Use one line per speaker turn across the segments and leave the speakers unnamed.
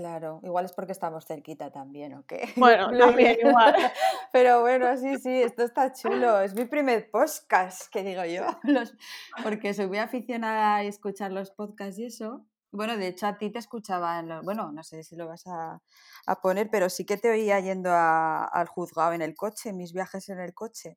Claro, igual es porque estamos cerquita también, ¿o qué?
Bueno, también igual.
Pero bueno, sí, sí, esto está chulo. Es mi primer podcast, que digo yo, porque soy muy aficionada a escuchar los podcasts y eso. Bueno, de hecho a ti te escuchaba, bueno, no sé si lo vas a, poner, pero sí que te oía yendo al juzgado en el coche, mis viajes en el coche.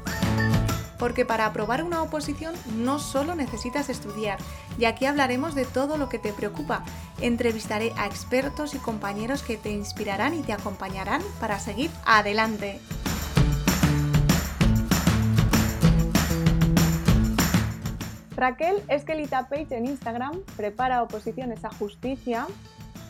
porque para aprobar una oposición no solo necesitas estudiar, y aquí hablaremos de todo lo que te preocupa. Entrevistaré a expertos y compañeros que te inspirarán y te acompañarán para seguir adelante. Raquel Esquelita Page en Instagram prepara oposiciones a justicia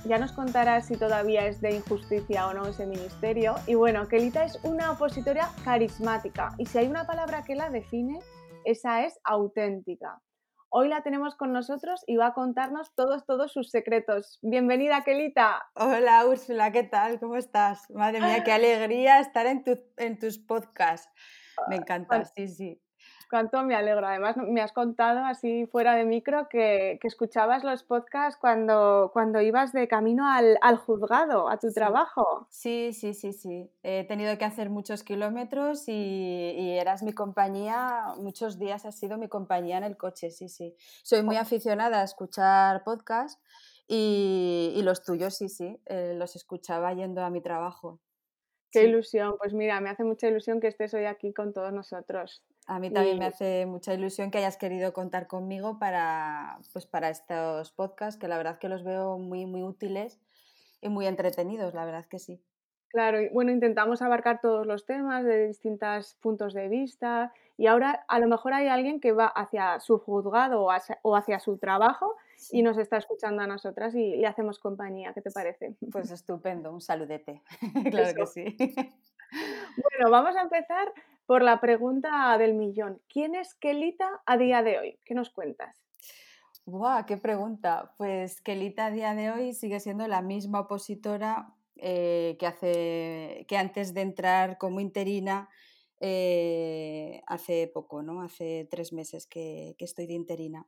ya nos contará si todavía es de injusticia o no ese ministerio. Y bueno, Kelita es una opositora carismática y si hay una palabra que la define, esa es auténtica. Hoy la tenemos con nosotros y va a contarnos todos, todos sus secretos. Bienvenida, Kelita.
Hola, Úrsula, ¿qué tal? ¿Cómo estás? Madre mía, qué alegría estar en, en tus podcasts. Me encanta, sí, sí.
Cuánto me alegro. Además, me has contado así fuera de micro que, escuchabas los podcasts cuando, cuando ibas de camino al, juzgado, a tu trabajo.
Sí, sí, sí, sí. He tenido que hacer muchos kilómetros y, eras mi compañía, muchos días has sido mi compañía en el coche, sí, sí. Soy muy aficionada a escuchar podcasts y, los tuyos, sí, sí, eh, los escuchaba yendo a mi trabajo.
Qué ilusión. Pues mira, me hace mucha ilusión que estés hoy aquí con todos nosotros.
A mí también me hace mucha ilusión que hayas querido contar conmigo para, pues para estos podcasts, que la verdad que los veo muy, muy útiles y muy entretenidos, la verdad que sí.
Claro, y bueno, intentamos abarcar todos los temas de distintos puntos de vista y ahora a lo mejor hay alguien que va hacia su juzgado o hacia, su trabajo y nos está escuchando a nosotras y le hacemos compañía. ¿Qué te parece?
Pues estupendo, un saludete. claro que sí.
Bueno, vamos a empezar por la pregunta del millón. ¿Quién es Kelita a día de hoy? ¿Qué nos cuentas?
¡Buah! ¡Qué pregunta! Pues Kelita a día de hoy sigue siendo la misma opositora eh, que, hace, que antes de entrar como interina eh, hace poco, ¿no? Hace tres meses que estoy de interina.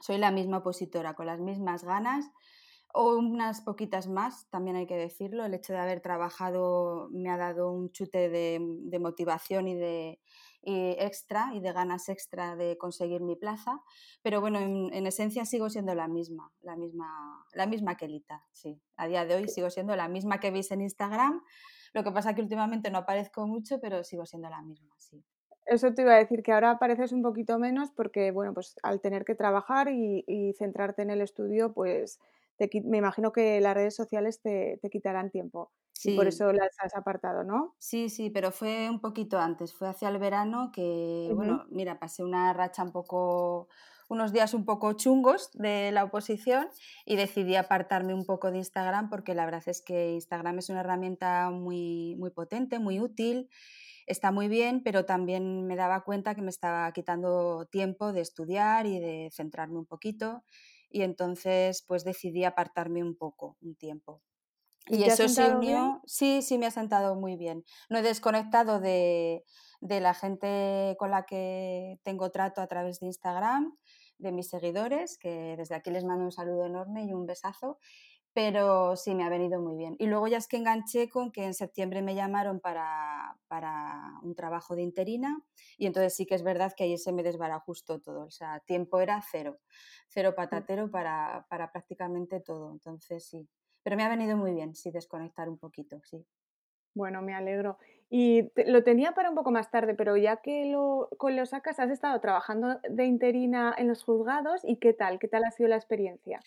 Soy la misma opositora, con las mismas ganas o unas poquitas más, también hay que decirlo. El hecho de haber trabajado me ha dado un chute de, motivación y de extra y de ganas extra de conseguir mi plaza. Pero bueno, en, esencia sigo siendo la misma, la misma, la misma Kelita, sí. A día de hoy sigo siendo la misma que veis en Instagram. Lo que pasa es que últimamente no aparezco mucho, pero sigo siendo la misma, sí.
Eso te iba a decir, que ahora apareces un poquito menos porque, bueno, pues al tener que trabajar y, y centrarte en el estudio, pues me imagino que las redes sociales te, quitarán tiempo. Y por eso las has apartado, ¿no?
Sí, sí, pero fue un poquito antes, fue hacia el verano que, bueno, mira, pasé una racha un poco, unos días un poco chungos de la oposición y decidí apartarme un poco de Instagram porque la verdad es que Instagram es una herramienta muy, muy potente, muy útil, está muy bien, pero también me daba cuenta que me estaba quitando tiempo de estudiar y de centrarme un poquito y entonces pues decidí apartarme un poco, un tiempo. Y, eso se unió, sí, sí me ha sentado muy bien. No he desconectado de, de, la gente con la que tengo trato a través de Instagram, de mis seguidores, que desde aquí les mando un saludo enorme y un besazo pero sí me ha venido muy bien. Y luego ya es que enganché con que en septiembre me llamaron para, para, un trabajo de interina y entonces sí que es verdad que ahí se me desbarajustó todo, o sea, tiempo era cero, cero mm. patatero para, para prácticamente todo, entonces sí. Pero me ha venido muy bien, sí, desconectar un poquito, sí.
Bueno, me alegro. Y lo tenía para un poco más tarde, pero ya que lo, con lo sacas, has estado trabajando de interina en los juzgados y ¿qué tal? ¿Qué tal ha sido la experiencia?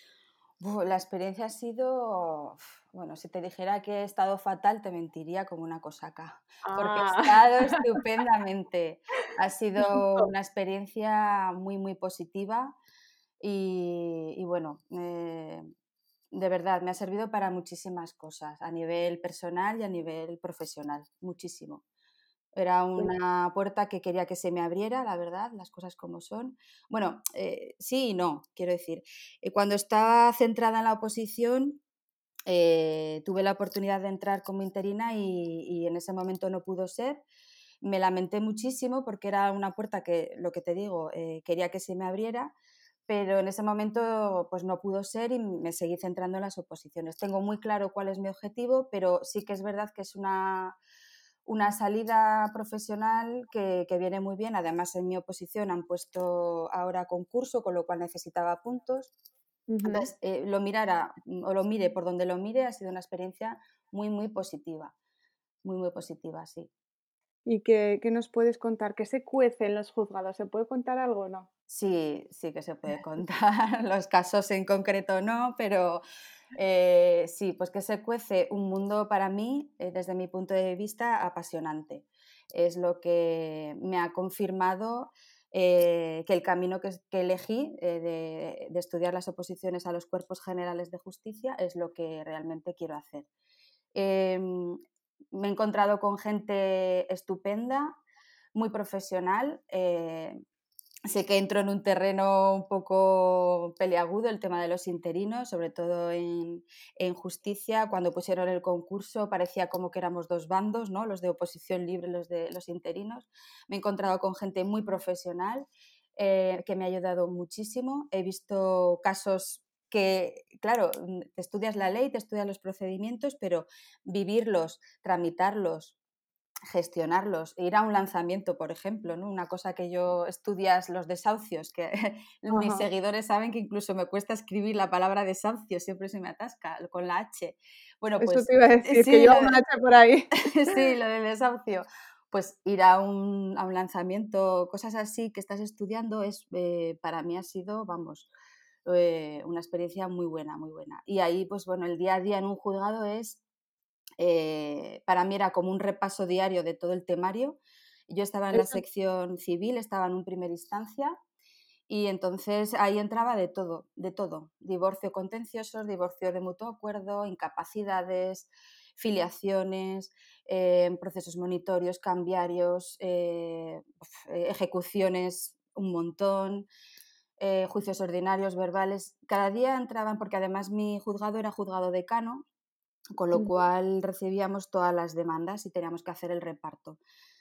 La experiencia ha sido, bueno, si te dijera que he estado fatal, te mentiría como una cosaca, porque he ah. estado estupendamente. Ha sido una experiencia muy, muy positiva y, bueno, eh, de verdad, me ha servido para muchísimas cosas, a nivel personal y a nivel profesional, muchísimo. Era una puerta que quería que se me abriera, la verdad, las cosas como son. Bueno, eh, sí y no, quiero decir. Eh, cuando estaba centrada en la oposición, eh, tuve la oportunidad de entrar como interina y, en ese momento no pudo ser. Me lamenté muchísimo porque era una puerta que, lo que te digo, quería que se me abriera, pero en ese momento pues no pudo ser y me seguí centrando en las oposiciones. Tengo muy claro cuál es mi objetivo, pero sí que es verdad que es una una salida profesional que, viene muy bien. Además, en mi oposición han puesto ahora concurso, con lo cual necesitaba puntos. Eh, lo mirara o lo mire por donde lo mire, ha sido una experiencia muy, muy positiva. Muy, muy positiva, sí.
¿Y qué, qué nos puedes contar? ¿Qué se cuece en los juzgados? ¿Se puede contar algo o no?
Sí, sí que se puede contar. los casos en concreto no, pero eh, sí, pues que se cuece un mundo para mí, eh, desde mi punto de vista, apasionante. Es lo que me ha confirmado eh, que el camino que, elegí de, estudiar las oposiciones a los cuerpos generales de justicia es lo que realmente quiero hacer. Em, me he encontrado con gente estupenda, muy profesional. Sé que entro en un terreno un poco peleagudo el tema de los interinos, sobre todo en, justicia. Cuando pusieron el concurso parecía como que éramos dos bandos, ¿no? los de oposición libre, los de los interinos. Me he encontrado con gente muy profesional eh, que me ha ayudado muchísimo. He visto casos que, claro, te estudias la ley, te estudias los procedimientos, pero vivirlos, tramitarlos, gestionarlos, ir a un lanzamiento, por ejemplo, ¿no? Una cosa que yo estudias los desahucios, que mis seguidores saben que incluso me cuesta escribir la palabra desahucio, siempre se me atasca con la H. Bueno, pues
Eso te iba a decir, que yo una H por ahí.
sí, lo del desahucio. Pues ir a un, a un, lanzamiento, cosas así que estás estudiando, es eh, para mí ha sido, vamos, eh, una experiencia muy buena, muy buena. Y ahí, pues bueno, el día a día en un juzgado es eh, para mí era como un repaso diario de todo el temario. Yo estaba en la sección civil, estaba en un primera instancia y entonces ahí entraba de todo, de todo. Divorcio contenciosos, divorcio de mutuo acuerdo, incapacidades, filiaciones, eh, procesos monitorios, cambiarios, eh, ejecuciones, un montón. juicios ordinarios, verbales, cada día entraban, porque además mi juzgado era juzgado decano, con lo cual recibíamos todas las demandas y teníamos que hacer el reparto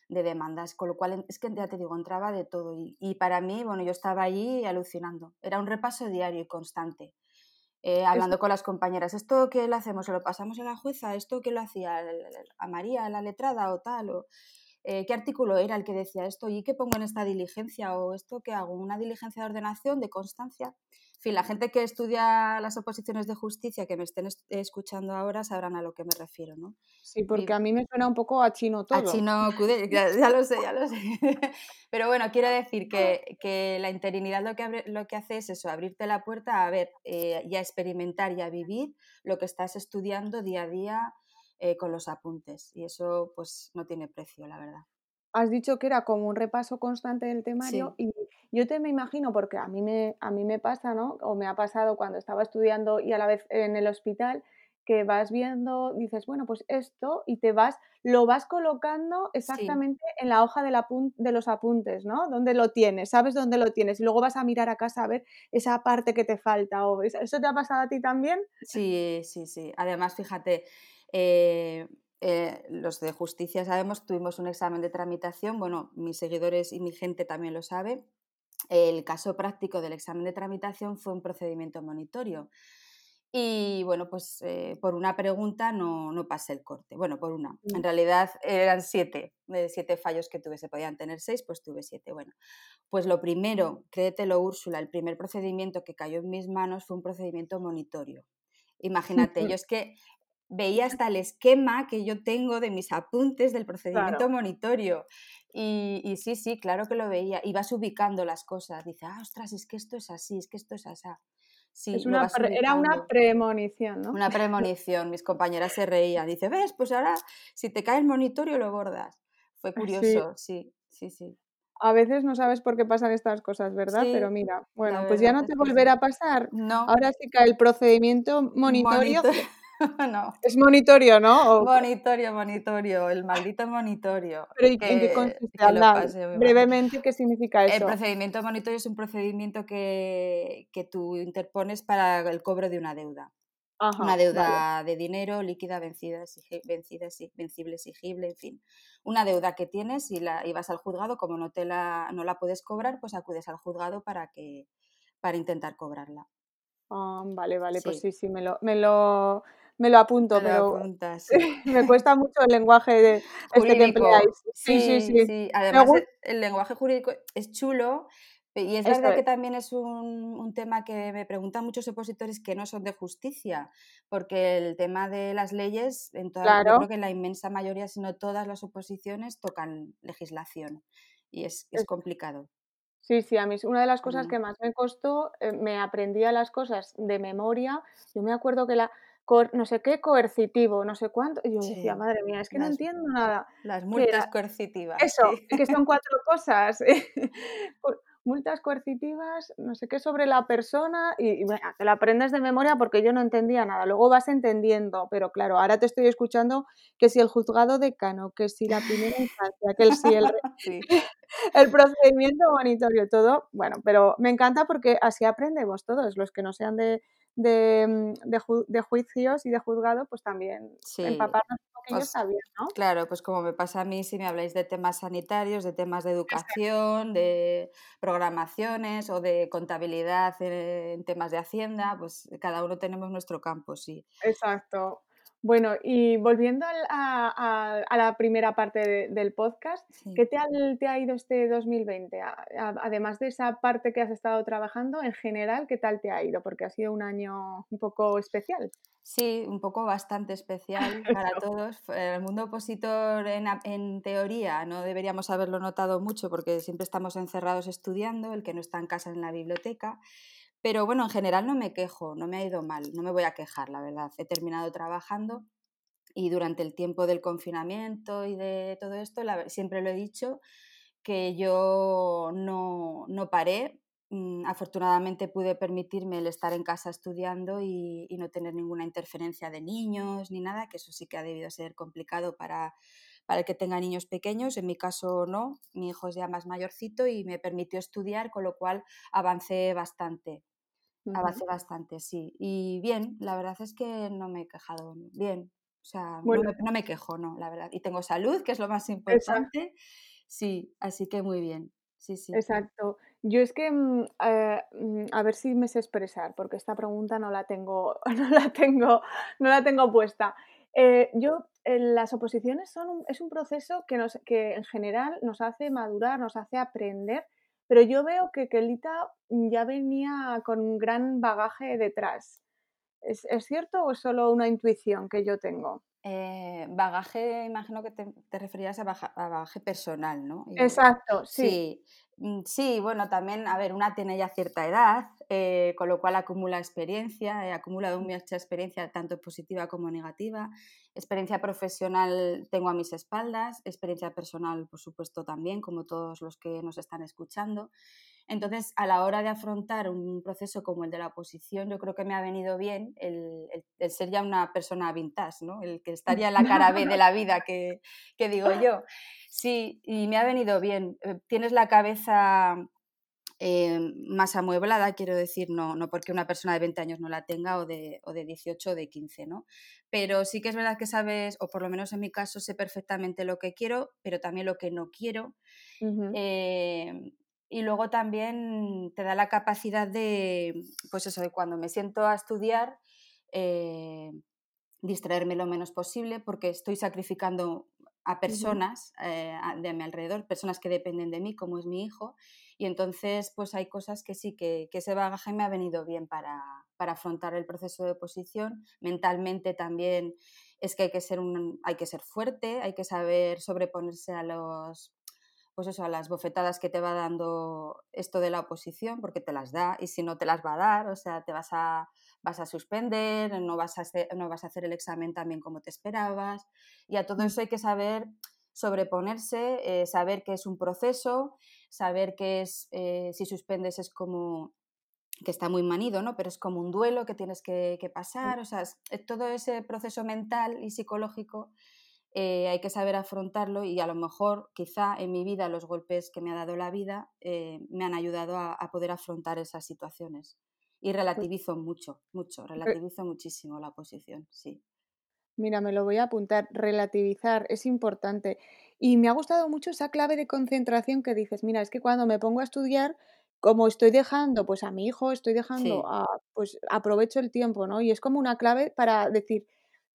de demandas, con lo cual es que ya te digo, entraba de todo y, para mí, bueno, yo estaba allí alucinando, era un repaso diario y constante, eh, hablando con las compañeras, ¿esto qué lo hacemos? ¿Se lo pasamos a la jueza? ¿Esto qué lo hacía a María, la letrada o tal? O, eh, ¿Qué artículo era el que decía esto? ¿Y qué pongo en esta diligencia? ¿O esto qué hago? ¿Una diligencia de ordenación, de constancia? Fin, la gente que estudia las oposiciones de justicia que me estén escuchando ahora sabrán a lo que me refiero, ¿no?
Sí, porque a mí me suena un poco a chino todo.
A chino ya, lo sé, ya lo sé. Pero bueno, quiero decir que, la interinidad lo que, lo que hace es eso, abrirte la puerta a ver eh, y a experimentar y a vivir lo que estás estudiando día a día eh, con los apuntes. Y eso pues no tiene precio, la verdad
has dicho que era como un repaso constante del temario y yo te me imagino, porque a mí me, a mí me pasa, ¿no? O me ha pasado cuando estaba estudiando y a la vez en el hospital, que vas viendo, dices, bueno, pues esto, y te vas, lo vas colocando exactamente en la hoja de, la de los apuntes, ¿no? Dónde lo tienes, sabes dónde lo tienes, y luego vas a mirar a casa a ver esa parte que te falta. O, ¿Eso te ha pasado a ti también?
Sí, sí, sí. Además, fíjate, eh, eh, los de justicia sabemos, tuvimos un examen de tramitación, bueno, mis seguidores y mi gente también lo sabe. El caso práctico del examen de tramitación fue un procedimiento monitorio. Y bueno, pues eh, por una pregunta no, no, pasé el corte. Bueno, por una. En mm. realidad eran siete, de siete fallos que tuve. Se podían tener seis, pues tuve siete. Bueno, pues lo primero, créetelo Úrsula, el primer procedimiento que cayó en mis manos fue un procedimiento monitorio. Imagínate, yo es que veía hasta el esquema que yo tengo de mis apuntes del procedimiento monitorio. Y, sí, sí, claro que lo veía. Y vas ubicando las cosas. Dice, ah, ostras, es que esto es así, es que esto es así.
Sí, era una premonición, ¿no?
Una premonición. Mis compañeras se reían. Dice, ves, pues ahora si te cae el monitorio lo bordas. Fue curioso, sí, sí, sí.
A veces no sabes por qué pasan estas cosas, ¿verdad? Pero mira, bueno, pues ya no te volverá a pasar.
No.
Ahora sí que el procedimiento monitorio
no.
Es monitorio, ¿no?
Monitorio, monitorio, el maldito monitorio.
Pero ¿en qué consiste? Brevemente, ¿qué significa eso?
El procedimiento de monitorio es un procedimiento que, que tú interpones para el cobro de una deuda una deuda de dinero líquida, vencida, vencida, vencible, exigible, en fin. Una deuda que tienes y, la, y vas al juzgado, como no, te la, no la puedes cobrar, pues acudes al juzgado para, que, para intentar cobrarla.
Ah, vale, vale, pues sí, sí, me lo, me lo, me lo apunto, pero me cuesta mucho el lenguaje de este que empleáis.
Sí, sí, sí. Además, el lenguaje jurídico es chulo, y es verdad que también es un, tema que me preguntan muchos opositores que no son de justicia, porque el tema de las leyes, en toda, yo creo que en la inmensa mayoría, si no todas las oposiciones, tocan legislación y es, es complicado.
Sí, sí, a mí una de las cosas que más me costó, eh, me aprendía las cosas de memoria. Yo me acuerdo que la, no sé qué coercitivo, no sé cuánto. Y yo decía, madre mía, es que no entiendo nada.
Las multas coercitivas.
Eso, que son cuatro cosas. multas coercitivas, no sé qué sobre la persona y, te la aprendes de memoria porque yo no entendía nada. Luego vas entendiendo, pero claro, ahora te estoy escuchando que si el juzgado decano, que si la primera instancia, que si el, el procedimiento monitorio, todo, bueno, pero me encanta porque así aprendemos todos, los que no sean de, de, mm, de, juicios y de juzgado, pues también empaparnos un poquillo pues ¿no?
Claro, pues como me pasa a mí si me habláis de temas sanitarios, de temas de educación, de programaciones o de contabilidad en temas de hacienda, pues cada uno tenemos nuestro campo, sí.
Exacto. Bueno, y volviendo a, la primera parte del podcast, ¿qué tal te ha ido este 2020? además de esa parte que has estado trabajando, en general, ¿qué tal te ha ido? Porque ha sido un año un poco especial.
Sí, un poco bastante especial para todos. El mundo opositor, en, en, teoría, no deberíamos haberlo notado mucho porque siempre estamos encerrados estudiando, el que no está en casa en la biblioteca. Pero bueno, en general no me quejo, no me ha ido mal, no me voy a quejar, la verdad. He terminado trabajando y durante el tiempo del confinamiento y de todo esto, siempre lo he dicho, que yo no, no paré. Mm, afortunadamente pude permitirme el estar en casa estudiando y, y, no tener ninguna interferencia de niños ni nada, que eso sí que ha debido ser complicado para, para el que tenga niños pequeños. En mi caso no, mi hijo es ya más mayorcito y me permitió estudiar, con lo cual avancé bastante. Avancé bastante, sí. Y bien, la verdad es que no me he quejado. Bien, o sea, no, me, quejo, no, la verdad. Y tengo salud, que es lo más importante. Sí, así que muy bien. Sí, sí.
Exacto. Yo es que, mm, eh, mm, a ver si me sé expresar, porque esta pregunta no la tengo, no la tengo, no la tengo puesta. Eh, yo, eh, las oposiciones son es un proceso que, nos, que en general nos hace madurar, nos hace aprender pero yo veo que Kelita ya venía con un gran bagaje detrás. ¿Es, cierto o es solo una intuición que yo tengo?
Eh, bagaje, imagino que te, te referías a, bagaje personal, ¿no?
Exacto, sí.
Mm, sí. bueno, también, a ver, una tiene ya cierta edad, eh, con lo cual acumula experiencia, he acumulado mucha experiencia tanto positiva como negativa. Experiencia profesional tengo a mis espaldas, experiencia personal, por supuesto, también, como todos los que nos están escuchando. Entonces, a la hora de afrontar un proceso como el de la oposición, yo creo que me ha venido bien el, ser ya una persona vintage, ¿no? El que estaría en la cara B de la vida, que, que digo yo. Sí, y me ha venido bien. Eh, tienes la cabeza eh, más amueblada, quiero decir, no, no porque una persona de 20 años no la tenga o de, o de 18 o de 15, ¿no? Pero sí que es verdad que sabes, o por lo menos en mi caso, sé perfectamente lo que quiero, pero también lo que no quiero. Eh, y luego también te da la capacidad de, pues eso, de cuando me siento a estudiar, eh, distraerme lo menos posible porque estoy sacrificando a personas de mi alrededor, personas que dependen de mí, como es mi hijo, y entonces, pues hay cosas que sí, que, ese bagaje me ha venido bien para, afrontar el proceso de oposición. Mentalmente también es que hay que ser, un, hay que ser fuerte, hay que saber sobreponerse a los pues eso, a las bofetadas que te va dando esto de la oposición, porque te las da y si no te las va a dar, o sea, te vas a, vas a suspender, no vas a, hacer, no vas a hacer el examen también como te esperabas. Y a todo mm. eso hay que saber sobreponerse, eh, saber que es un proceso, saber que es, eh, si suspendes es como que está muy manido, ¿no? Pero es como un duelo que tienes que, pasar, o sea, todo ese proceso mental y psicológico eh, hay que saber afrontarlo y a lo mejor quizá en mi vida los golpes que me ha dado la vida eh, me han ayudado a, poder afrontar esas situaciones. Y pues relativizo mucho, mucho, relativizo muchísimo la posición, sí.
Mira, me lo voy a apuntar, relativizar, es importante. Y me ha gustado mucho esa clave de concentración que dices, mira, es que cuando me pongo a estudiar, como estoy dejando pues a mi hijo, estoy dejando a, pues aprovecho el tiempo, ¿no? Y es como una clave para decir,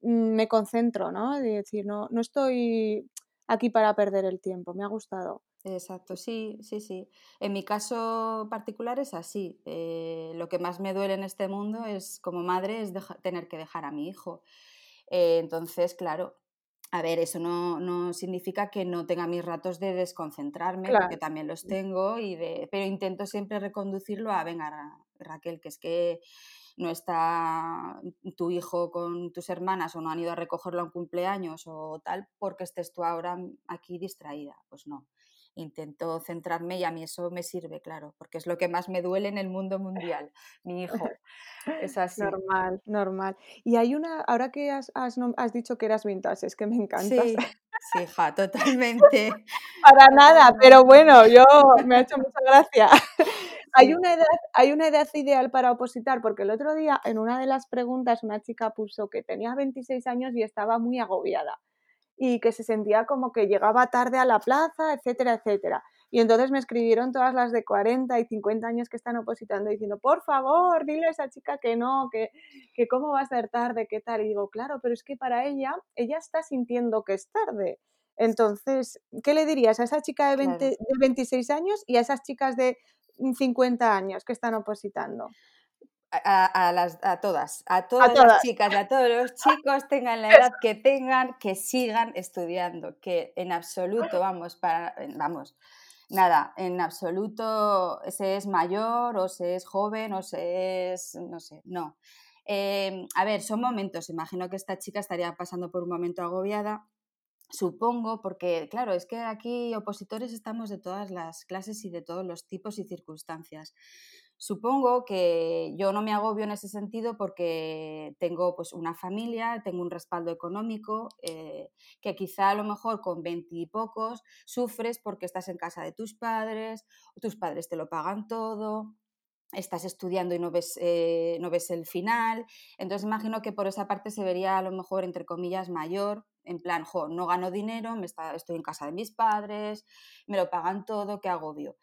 me concentro, ¿no? De decir, no, no estoy aquí para perder el tiempo, me ha gustado.
Exacto, sí, sí, sí. En mi caso particular es así. Eh, lo que más me duele en este mundo es, como madre, es tener que dejar a mi hijo. Eh, entonces, claro, a ver, eso no, significa que no tenga mis ratos de desconcentrarme, porque también los tengo, y de, pero intento siempre reconducirlo a, venga, Raquel, que es que no está tu hijo con tus hermanas o no han ido a recogerlo a un cumpleaños o tal, porque estés tú ahora aquí distraída. Pues no intento centrarme y a mí eso me sirve, claro, porque es lo que más me duele en el mundo mundial, mi hijo. Es así.
Normal, normal. Y hay una, ahora que has, dicho que eras vintage, es que me encanta.
Sí, sí, hija, totalmente.
Para nada, pero bueno, yo me ha hecho mucha gracia. Hay, una edad, hay una edad ideal para opositar, porque el otro día en una de las preguntas una chica puso que tenía 26 años y estaba muy agobiada y que se sentía como que llegaba tarde a la plaza, etcétera, etcétera. Y entonces me escribieron todas las de 40 y 50 años que están opositando diciendo, por favor, dile a esa chica que no, que, que cómo va a ser tarde, qué tal. Y digo, claro, pero es que para ella, ella está sintiendo que es tarde. Entonces, ¿qué le dirías a esa chica de, 20, de 26 años y a esas chicas de 50 años que están opositando?
a, las, a todas, a todas, las chicas, a todos los chicos, tengan la edad que tengan, que sigan estudiando, que en absoluto, vamos, para, vamos, nada, en absoluto se es mayor o se es joven o se es, no sé, no. Em, a ver, son momentos, imagino que esta chica estaría pasando por un momento agobiada, supongo, porque claro, es que aquí opositores estamos de todas las clases y de todos los tipos y circunstancias. Supongo que yo no me agobio en ese sentido porque tengo pues una familia, tengo un respaldo económico, eh, que quizá a lo mejor con veintipocos sufres porque estás en casa de tus padres, tus padres te lo pagan todo, estás estudiando y no ves, eh, no ves el final. Entonces imagino que por esa parte se vería a lo mejor, entre comillas, mayor, en plan, no gano dinero, me está, estoy en casa de mis padres, me lo pagan todo, qué agobio.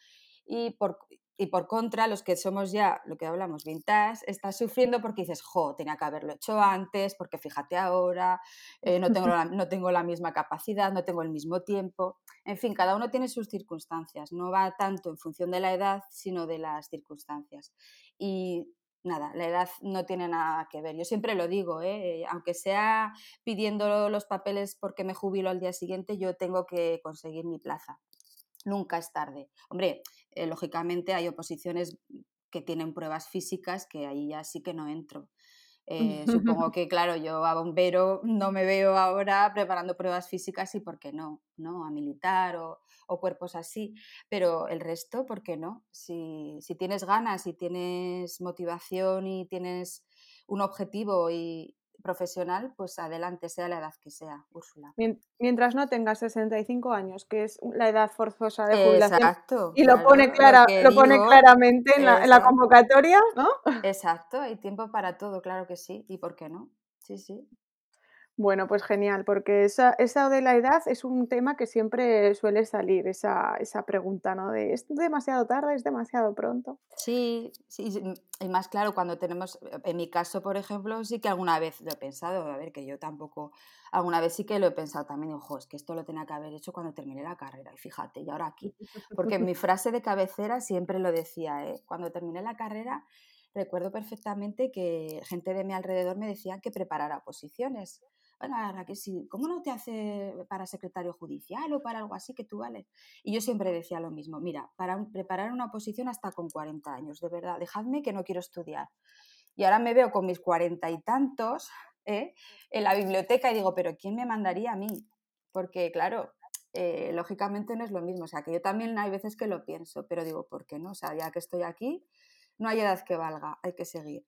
Y por, y por contra, los que somos ya, lo que hablamos, vintage, estás sufriendo porque dices, jo, tenía que haberlo hecho antes, porque fíjate ahora, eh, no, tengo la, no tengo la misma capacidad, no tengo el mismo tiempo. En fin, cada uno tiene sus circunstancias, no va tanto en función de la edad, sino de las circunstancias. Y nada, la edad no tiene nada que ver. Yo siempre lo digo, ¿eh? aunque sea pidiendo los papeles porque me jubilo al día siguiente, yo tengo que conseguir mi plaza nunca es tarde. Hombre, eh, lógicamente hay oposiciones que tienen pruebas físicas que ahí ya sí que no entro. Eh, supongo que, claro, yo a bombero no me veo ahora preparando pruebas físicas y por qué no, ¿no? A militar o, cuerpos así, pero el resto, ¿por qué no? Si, si tienes ganas, si tienes motivación y tienes un objetivo y, profesional, pues adelante, sea la edad que sea, Úrsula.
Mientras no tengas 65 años, que es la edad forzosa de jubilación. Exacto. Y lo, pone, clara, lo, pone claramente en la, en la, convocatoria, ¿no?
Exacto, hay tiempo para todo, claro que sí. ¿Y por qué no? Sí, sí.
Bueno, pues genial, porque esa, esa de la edad es un tema que siempre suele salir, esa, esa pregunta, ¿no? De ¿es demasiado tarde? ¿Es demasiado pronto?
Sí, sí, y más claro, cuando tenemos, en mi caso, por ejemplo, sí que alguna vez lo he pensado, a ver, que yo tampoco, alguna vez sí que lo he pensado también, ojo, es que esto lo tenía que haber hecho cuando terminé la carrera, y fíjate, y ahora aquí, porque mi frase de cabecera siempre lo decía, ¿eh? cuando terminé la carrera, recuerdo perfectamente que gente de mi alrededor me decía que preparara posiciones bueno, Raquel, sí, ¿cómo no te hace para secretario judicial o para algo así que tú vales? Y yo siempre decía lo mismo, mira, para preparar una oposición hasta con 40 años, de verdad, dejadme que no quiero estudiar. Y ahora me veo con mis cuarenta y tantos ¿eh? en la biblioteca y digo, pero ¿quién me mandaría a mí? Porque, claro, eh, lógicamente no es lo mismo. O sea, que yo también hay veces que lo pienso, pero digo, ¿por qué no? O sea, ya que estoy aquí, no hay edad que valga, hay que seguir.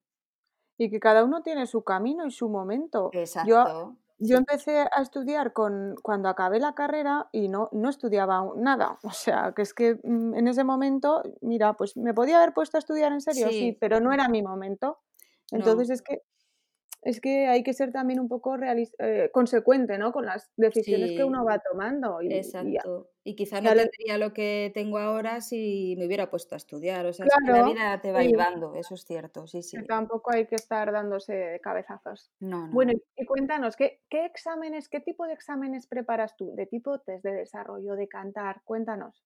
Y que cada uno tiene su camino y su momento. Yo,
Exacto.
yo empecé a estudiar con, cuando acabé la carrera y no, no estudiaba nada. O sea, que es que mm, en ese momento, mira, pues me podía haber puesto a estudiar en serio, sí,
Sí.
pero no era mi momento. Entonces
No,
es que es que hay que ser también un poco eh, consecuente, ¿no? Con las decisiones que uno va tomando. Y,
Exacto. Y quizá no tendría lo que tengo ahora si me hubiera puesto a estudiar. O sea, es que la vida te va
sí,
llevando, eso es cierto, sí, sí.
tampoco hay que estar dándose cabezazos.
No, no,
Bueno,
no.
y y cuéntanos, ¿qué, qué exámenes, qué tipo de exámenes preparas tú? ¿De tipo test de desarrollo, de cantar? Cuéntanos.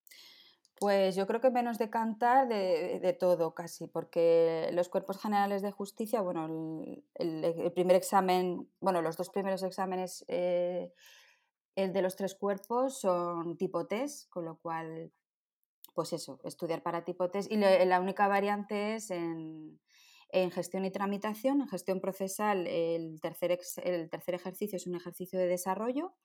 Pues yo creo que menos de cantar, de, de todo casi, porque los cuerpos generales de justicia, bueno, el, primer examen, bueno, los dos primeros exámenes, eh, el de los tres cuerpos son tipo test, con lo cual, pues eso, estudiar para tipo test. Y la única variante es en, en gestión y tramitación, en gestión procesal, el tercer, ex- el tercer ejercicio es un ejercicio de desarrollo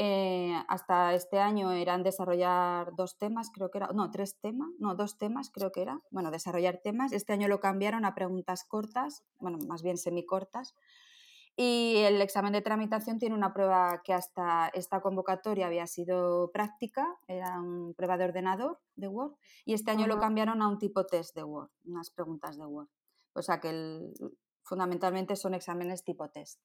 eh, hasta este año eran desarrollar dos temas, creo que era, no, tres temas, no, dos temas creo que era, bueno, desarrollar temas. Este año lo cambiaron a preguntas cortas, bueno, más bien semicortas. Y el examen de tramitación tiene una prueba que hasta esta convocatoria había sido práctica, era una prueba de ordenador de Word, y este año lo
Ajá.
cambiaron a un tipo test de Word, unas preguntas de Word. O sea que el- fundamentalmente son exámenes tipo test.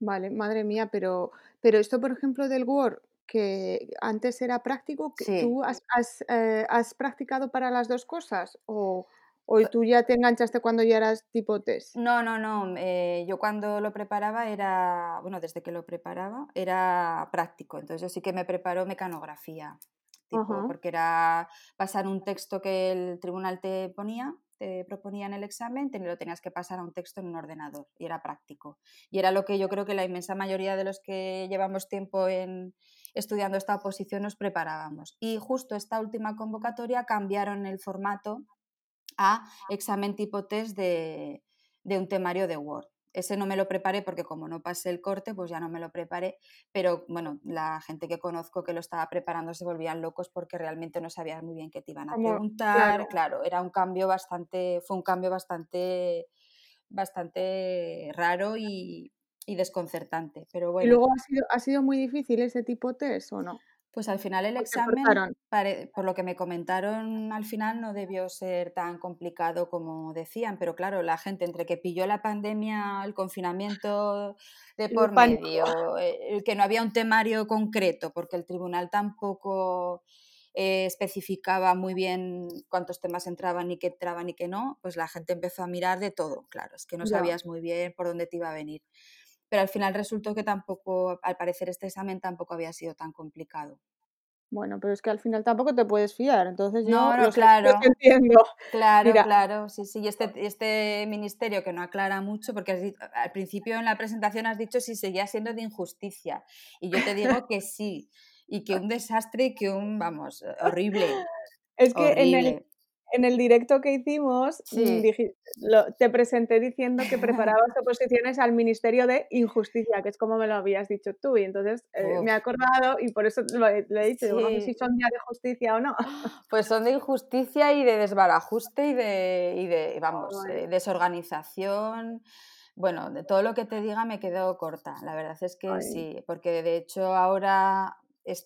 Vale, madre mía, pero, pero esto, por ejemplo, del Word, que antes era práctico, que
Sí.
¿tú has, has, eh, has practicado para las dos cosas? ¿O, o tú ya te enganchaste cuando ya eras tipo test?
No, no, no. eh, yo cuando lo preparaba era, bueno, desde que lo preparaba era práctico. Entonces yo sí que me preparo mecanografía, tipo, porque era pasar un texto que el tribunal te ponía, te proponía en el examen, te lo tenías que pasar a un texto en un ordenador y era práctico. Y era lo que yo creo que la inmensa mayoría de los que llevamos tiempo en estudiando esta oposición nos preparábamos. Y justo esta última convocatoria cambiaron el formato a examen tipo test de, de un temario de Word. Ese no me lo preparé porque como no pasé el corte, pues ya no me lo preparé, pero bueno, la gente que conozco que lo estaba preparando se volvían locos porque realmente no sabías muy bien qué te iban a
Como,
preguntar.
claro.
Claro, era un cambio bastante, fue un cambio bastante, bastante raro y, y desconcertante. Pero
¿Y
bueno,
luego ha sido, ha sido muy difícil ese tipo test o no?
Pues al final el
¿O te
examen, pare- por lo que me comentaron, al final no debió ser tan complicado como decían, pero claro, la gente entre que pilló la pandemia, el confinamiento de por medio, eh, que no había un temario concreto, porque el tribunal tampoco eh, especificaba muy bien cuántos temas entraban y qué entraban y qué no, pues la gente empezó a mirar de todo, claro, es que no sabías muy bien por dónde te iba a venir. Pero al final resultó que tampoco, al parecer este examen tampoco había sido tan complicado.
Bueno, pero es que al final tampoco te puedes fiar, entonces yo
No, no,
los, los
claro,
entiendo.
claro,
Mira,
claro, sí, sí. Y este, este ministerio que no aclara mucho, porque has di- al principio en la presentación has dicho si seguía siendo de injusticia. Y yo te digo que sí, y que un desastre y que un, vamos, horrible,
es que en el,
horrible.
En el directo que hicimos, mm,
Sí.
dije- lo- te presenté diciendo que preparabas oposiciones al Ministerio de Injusticia, que es como me lo habías dicho tú, y entonces eh, me he acordado y por eso lo he, lo he dicho, digo, no sé si
sí.
son ya de justicia o no.
Pues son de injusticia y de desbarajuste y de, y de vamos, eh, desorganización. Bueno, de todo lo que te diga me quedo corta. La verdad es que
ay,
sí, porque de hecho ahora,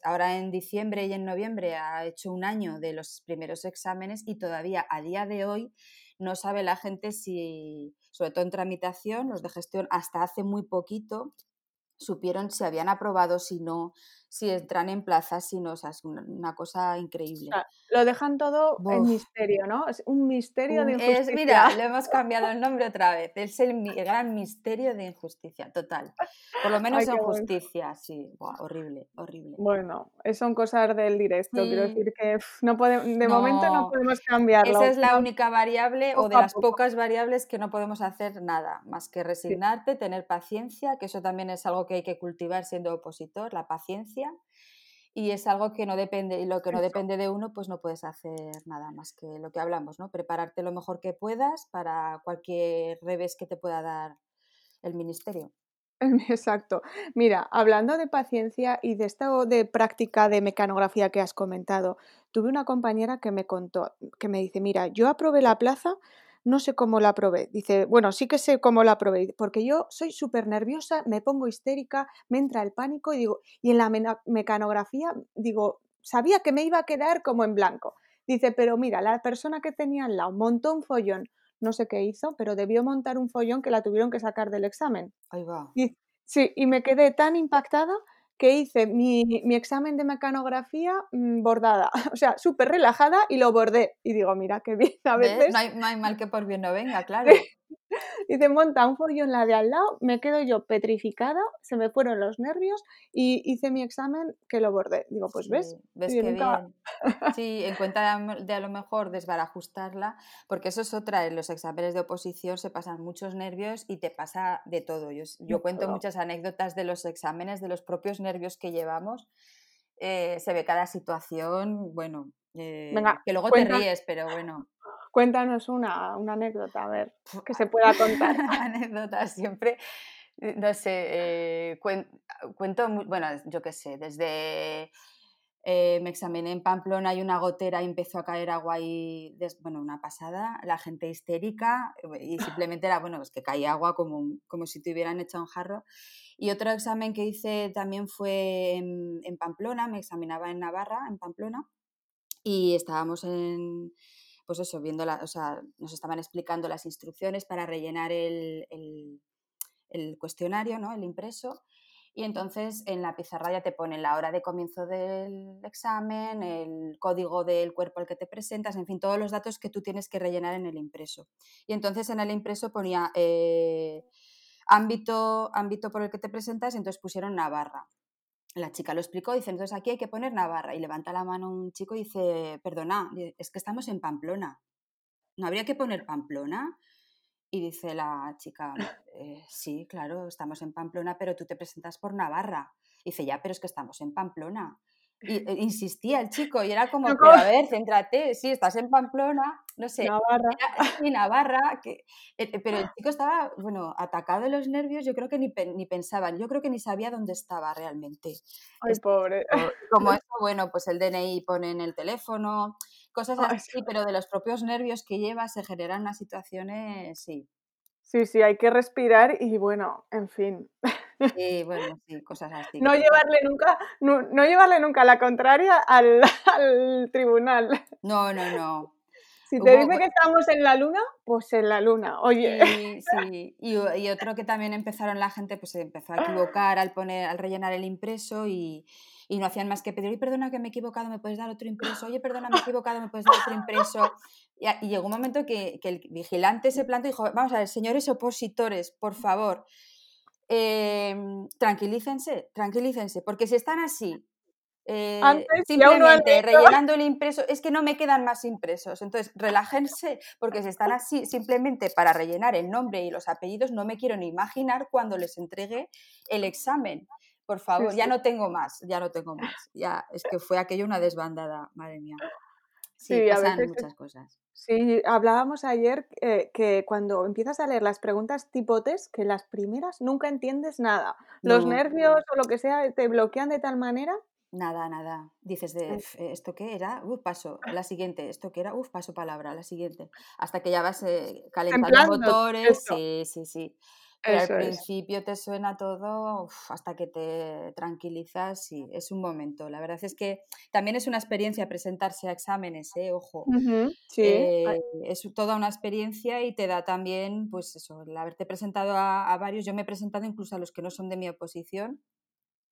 ahora en diciembre y en noviembre ha hecho un año de los primeros exámenes y todavía a día de hoy no sabe la gente si, sobre todo en tramitación, los de gestión, hasta hace muy poquito supieron si habían aprobado, si no, si entran en plazas, si no, o sea, es una, cosa
o
increíble.
sea, lo dejan todo en
Buf.
misterio, ¿no? Es un misterio de
Un- es,
injusticia.
mira, le hemos cambiado el nombre otra vez. Es el, el gran misterio de injusticia, total. Por lo menos
Ay,
en
qué bueno.
justicia, sí. Buah, horrible, horrible.
Bueno, eh, son cosas del directo, quiero decir que pf, no pode- de momento no
No,
podemos
esa
cambiarlo,
es la única variable o de las pocas variables que no podemos hacer nada, más que
Sí.
resignarte, tener paciencia, que eso también es algo que hay que cultivar siendo opositor, la paciencia. Y es algo que no depende, y lo que no depende de uno, pues no puedes hacer nada más que lo que hablamos, ¿no? Prepararte lo mejor que puedas para cualquier revés que te pueda dar el ministerio.
Exacto. Mira, hablando de paciencia y de esto de práctica de mecanografía que has comentado, tuve una compañera que me contó, que me dice, mira, yo aprobé la plaza, no sé cómo la aprobé. Dice, bueno, sí que sé cómo la aprobé, porque yo soy súper nerviosa, me pongo histérica, me entra el pánico y digo, y en la mecanografía, digo, sabía que me iba a quedar como en blanco. Dice, pero mira, la persona que tenía al lado montó un follón, no sé qué hizo, pero debió montar un follón que la tuvieron que sacar del examen.
Ahí va.
sí, y me quedé tan impactada que hice mi, examen de mecanografía mm, bordada, o sea, súper relajada y lo bordé. Y digo, mira, qué bien, a veces...
No hay, no hay, mal que por bien no venga, claro.
Y te monta un en la de al lado, me quedo yo petrificada, se me fueron los nervios y hice mi examen que lo bordé. Digo, pues ves.
ves que bien. Sí, en cuenta de a lo mejor desbarajustarla, porque eso es otra, en los exámenes de oposición se pasan muchos nervios y te pasa de todo. Yo, yo cuento muchas anécdotas de los exámenes, de los propios nervios que llevamos. Eh, se ve cada situación, bueno, eh, que luego te ríes, pero bueno.
Cuéntanos una, anécdota, a ver, que se pueda contar.
anécdota siempre, eh, no sé, eh, cuento, bueno, yo qué sé, desde... Eh, me examiné en Pamplona y una gotera y empezó a caer agua y, bueno, una pasada, la gente histérica y simplemente era, bueno, pues que caía agua como, como si te hubieran echado un jarro. Y otro examen que hice también fue en, en Pamplona, me examinaba en Navarra, en Pamplona, y estábamos en, pues eso, viendo la, o sea, nos estaban explicando las instrucciones para rellenar el, el, cuestionario, ¿no? El impreso. Y entonces en la pizarra ya te ponen la hora de comienzo del examen, el código del cuerpo al que te presentas, en fin, todos los datos que tú tienes que rellenar en el impreso. Y entonces en el impreso ponía eh, ámbito, ámbito por el que te presentas, y entonces pusieron Navarra la chica lo explicó, dice, entonces aquí hay que poner Navarra. Y levanta la mano un chico y dice, perdona, es que estamos en Pamplona. ¿No habría que poner Pamplona? Y dice la chica, eh, sí, claro, estamos en Pamplona, pero tú te presentas por Navarra. dice, ya, pero es que estamos en Pamplona. Y, e, insistía el chico y era como, pero a ver, céntrate, sí, estás en Pamplona, no sé,
Navarra.
y Navarra, que, eh, eh, pero el chico estaba, bueno, atacado de los nervios, yo creo que ni, ni pensaban, yo creo que ni sabía dónde estaba realmente.
Ay, pobre.
Como eso, bueno, pues el DNI pone en el teléfono, cosas así, pero de los propios nervios que lleva se generan unas situaciones, sí.
Sí, sí, hay que respirar y bueno, en fin.
Sí, bueno, sí, cosas así.
No llevarle nunca, no, llevarle nunca la contraria al, tribunal.
No, no, no.
Si te dice que estamos en la luna, pues en la luna, oye.
Sí, sí. Y, y, otro que también empezaron la gente, pues se empezó a equivocar al poner, al rellenar el impreso y, y no hacían más que pedir, oye, perdona que me he equivocado, me puedes dar otro impreso, oye, perdona, me he equivocado, me puedes dar otro impreso. Y, llegó un momento que, que, el vigilante se plantó y dijo, vamos a ver, señores opositores, por favor, em, tranquilícense, tranquilícense, porque si están así, eh, simplemente rellenando el impreso, es que no me quedan más impresos. Entonces, relájense, porque si están así simplemente para rellenar el nombre y los apellidos, no me quiero ni imaginar cuando les entregue el examen por favor, ya no tengo más, ya no tengo más. Ya, es que fue aquello una desbandada, madre mía. Sí, pasan muchas cosas.
Sí, hablábamos ayer eh, que cuando empiezas a leer las preguntas tipo test, que las primeras nunca entiendes nada. Los nervios o lo que sea te bloquean de tal manera.
Nada, nada. Dices de eh, esto qué era, uf, paso, la siguiente, esto qué era, uf, paso palabra, la siguiente. Hasta que ya vas eh, calentando motores. Sí, sí, sí. Pero al principio te suena todo hasta que te tranquilizas y es un momento. La verdad es que también es una experiencia presentarse a exámenes, ¿eh? ojo.
sí.
Eh, es toda una experiencia y te da también, pues eso, el haberte presentado a, varios. Yo me he presentado incluso a los que no son de mi oposición,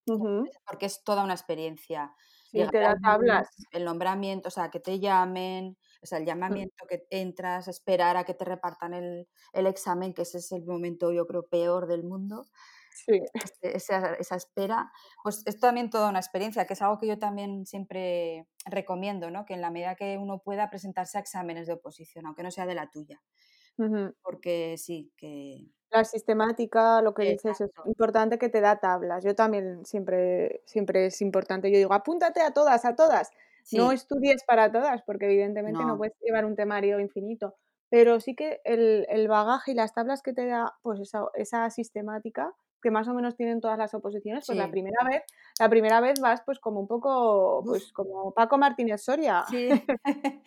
porque es toda una experiencia.
Sí, te da tablas.
El nombramiento, o sea, que te llamen, o sea, el mm. llamamiento que entras, esperar a que te repartan el, examen, que ese es el momento, yo creo, peor del mundo.
Sí.
Esa, esa, espera, pues es también toda una experiencia, que es algo que yo también siempre recomiendo, ¿no? Que en la medida que uno pueda presentarse a exámenes de oposición, aunque no sea de la tuya. Porque sí, que...
La sistemática, lo que dices, es importante que te da tablas. Yo también siempre, siempre es importante. Yo digo, apúntate a todas, a todas. No estudies para todas, porque evidentemente no. puedes llevar un temario infinito, pero sí que el, bagaje y las tablas que te da pues esa, esa sistemática que más o menos tienen todas las oposiciones, pues la primera vez, la primera vez vas pues como un poco, pues como Paco Martínez Soria.
Sí,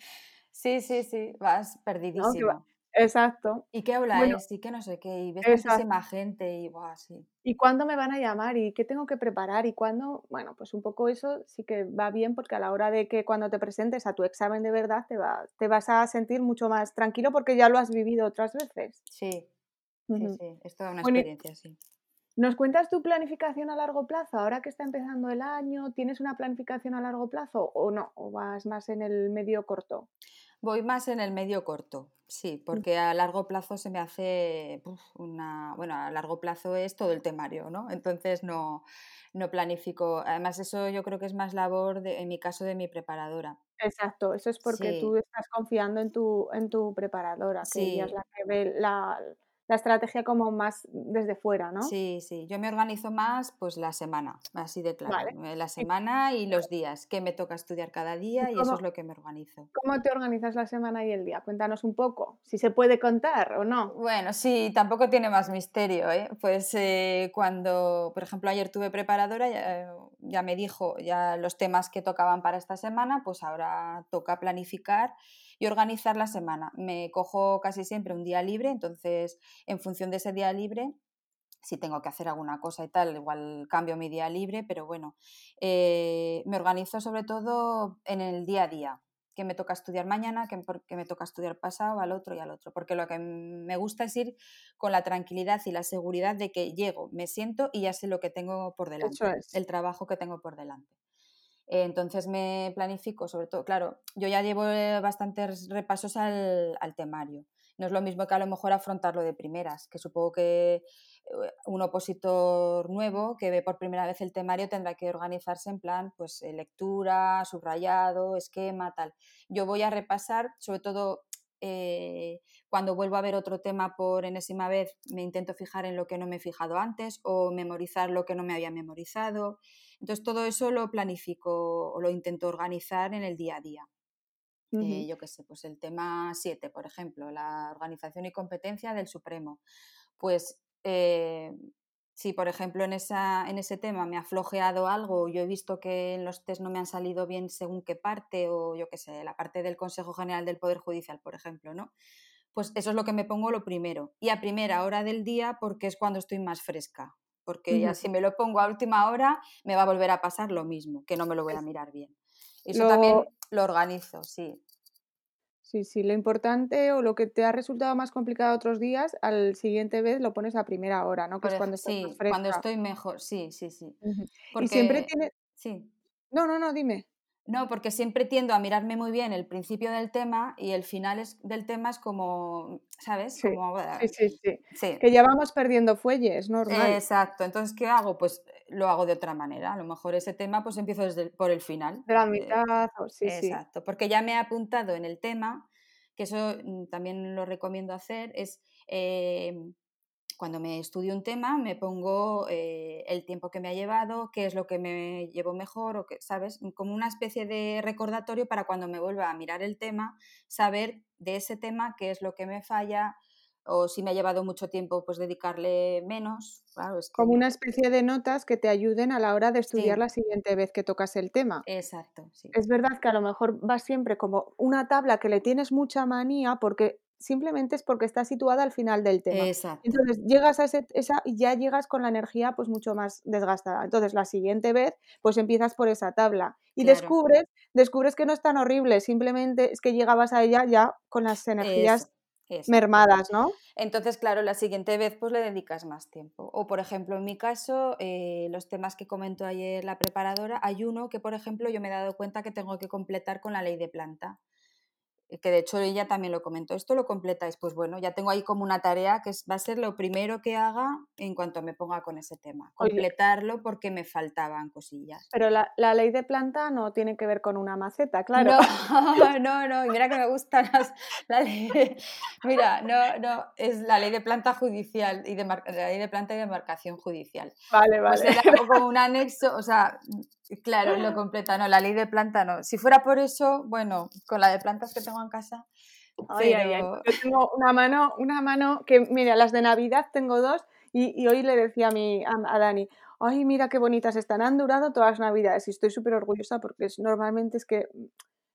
sí, sí, sí, vas perdidísimo.
Exacto.
¿Y qué habláis? ¿Y qué no sé qué? Y ves muchísima gente y buah, sí.
¿Y cuándo me van a llamar? ¿Y qué tengo que preparar? ¿Y cuándo? Bueno, pues un poco eso sí que va bien porque a la hora de que cuando te presentes a tu examen de verdad te, va, te vas a sentir mucho más tranquilo porque ya lo has vivido otras veces.
Sí, sí, sí. Es toda una experiencia, sí.
¿Nos cuentas tu planificación a largo plazo? Ahora que está empezando el año, ¿tienes una planificación a largo plazo o no? ¿O vas más en el medio corto?
Voy más en el medio corto, sí, mm. porque a largo plazo se me hace una. Bueno, a largo plazo es todo el temario, ¿no? Entonces no, no planifico. Además, eso yo creo que es más labor, de, en mi caso, de mi preparadora.
Exacto, eso es porque tú estás confiando en tu, en tu preparadora, que ella es la que ve la, la estrategia como más desde fuera, ¿no?
Sí, sí. Yo me organizo más pues la semana, así de claro. Eh, la semana y los días, que me toca estudiar cada día y, eso es lo que me organizo.
¿Cómo te organizas la semana y el día? Cuéntanos un poco, si se puede contar o no.
Bueno, sí, tampoco tiene más misterio. ¿eh? Pues eh, cuando, por ejemplo, ayer tuve preparadora, ya, ya me dijo ya los temas que tocaban para esta semana, pues ahora toca planificar y organizar la semana. Me cojo casi siempre un día libre, entonces en función de ese día libre si tengo que hacer alguna cosa y tal, igual cambio mi día libre, pero bueno, eh, me organizo sobre todo en el día a día, que me toca estudiar mañana, que, me toca estudiar pasado, al otro y al otro, porque lo que me gusta es ir con la tranquilidad y la seguridad de que llego, me siento y ya sé lo que tengo por delante, el trabajo que tengo por delante. Entonces me planifico, sobre todo, claro, yo ya llevo eh, bastantes repasos al, temario. No es lo mismo que a lo mejor afrontarlo de primeras, que supongo que eh, un opositor nuevo que ve por primera vez el temario tendrá que organizarse en plan, pues eh, lectura, subrayado, esquema, tal. Yo voy a repasar, sobre todo cuando vuelvo a ver otro tema por enésima vez, me intento fijar en lo que no me he fijado antes o memorizar lo que no me había memorizado. Entonces todo eso lo planifico o lo intento organizar en el día a día. Eh, yo qué sé, pues el tema 7, por ejemplo, la organización y competencia del Supremo. Pues eh, si, por ejemplo, en, esa, en ese tema me ha flojeado algo, yo he visto que en los test no me han salido bien según qué parte, o yo qué sé, la parte del Consejo General del Poder Judicial, por ejemplo, ¿no? Pues eso es lo que me pongo lo primero. Y a primera hora del día porque es cuando estoy más fresca porque ya si me lo pongo a última hora me va a volver a pasar lo mismo, que no me lo voy a mirar bien. Eso también lo organizo, sí.
Sí, sí, lo importante o lo que te ha resultado más complicado otros días, al siguiente vez lo pones a primera hora, ¿no?
Que es cuando sí, cuando estoy mejor, sí, sí, sí.
y siempre tiene... Sí. No, no, no, dime.
No, porque siempre tiendo a mirarme muy bien el principio del tema y el final es, del tema es como, ¿sabes?
Sí, sí, sí, sí, Que ya vamos perdiendo fuelles, normal.
Exacto. Entonces, ¿qué hago? Pues lo hago de otra manera. A lo mejor ese tema pues empiezo desde por el final.
De la eh, mitad, sí,
sí. Exacto. Porque ya me he apuntado en el tema, que eso mm, también lo recomiendo hacer, es... Eh, cuando me estudio un tema, me pongo eh, el tiempo que me ha llevado, qué es lo que me llevo mejor, o que, ¿sabes? Como una especie de recordatorio para cuando me vuelva a mirar el tema, saber de ese tema qué es lo que me falla, o si me ha llevado mucho tiempo, pues dedicarle menos.
Como una especie de notas que te ayuden a la hora de estudiar la siguiente vez que tocas el tema.
Exacto, sí.
Es verdad que a lo mejor va siempre como una tabla que le tienes mucha manía porque simplemente es porque está situada al final del tema. Entonces llegas a esa y ya llegas con la energía pues mucho más desgastada. Entonces la siguiente vez pues empiezas por esa tabla y descubres, descubres que no es tan horrible, simplemente es que llegabas a ella ya con las energías mermadas, ¿no?
Entonces, claro, la siguiente vez pues le dedicas más tiempo. O, por ejemplo, en mi caso, eh, los temas que comentó ayer la preparadora, hay uno que, por ejemplo, yo me he dado cuenta que tengo que completar con la ley de planta que de hecho ella también lo comentó, esto lo completáis, pues bueno, ya tengo ahí como una tarea que va a ser lo primero que haga en cuanto me ponga con ese tema, completarlo porque me faltaban cosillas.
Pero la, ley de planta no tiene que ver con una maceta, claro.
No, no, no, mira que me gustan las, la ley, mira, no, no, es la ley de planta judicial y de la ley de planta y de marcación judicial.
Vale, vale.
Pues era como un anexo, o sea, Claro, lo completa, no, la ley de planta no. Si fuera por eso, bueno, con la de plantas que tengo en casa.
Yo tengo una mano, una mano que, mira, las de Navidad tengo dos Y, hoy le decía a, mi, a, Dani, ay, mira qué bonitas están, han durado todas las navidades y estoy súper orgullosa porque es, normalmente es que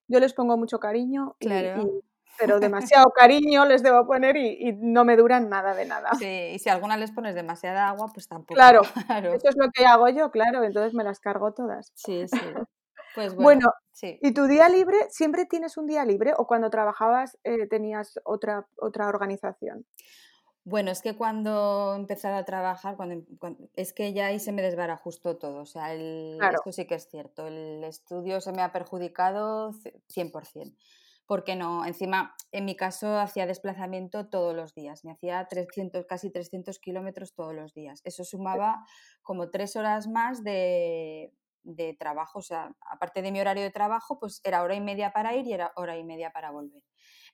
yo les pongo mucho cariño, pero demasiado cariño les debo poner y, no me duran nada de nada.
Sí, y si alguna les pones demasiada agua, pues tampoco.
Claro, eso es lo que hago yo, claro, entonces me las cargo todas.
Sí, sí. Pues
bueno, ¿y tu día libre? ¿Siempre tienes un día libre o cuando trabajabas eh, tenías otra, otra organización?
Bueno, es que cuando empecé a trabajar, cuando, es que ya ahí se me desbarajustó todo. O sea, el, esto sí que es cierto. El estudio se me ha perjudicado 100%. Porque no, encima, en mi caso, hacía desplazamiento todos los días. Me hacía 300, casi 300 kilómetros todos los días. Eso sumaba como tres horas más de, de trabajo, o sea, aparte de mi horario de trabajo, pues era hora y media para ir y era hora y media para volver.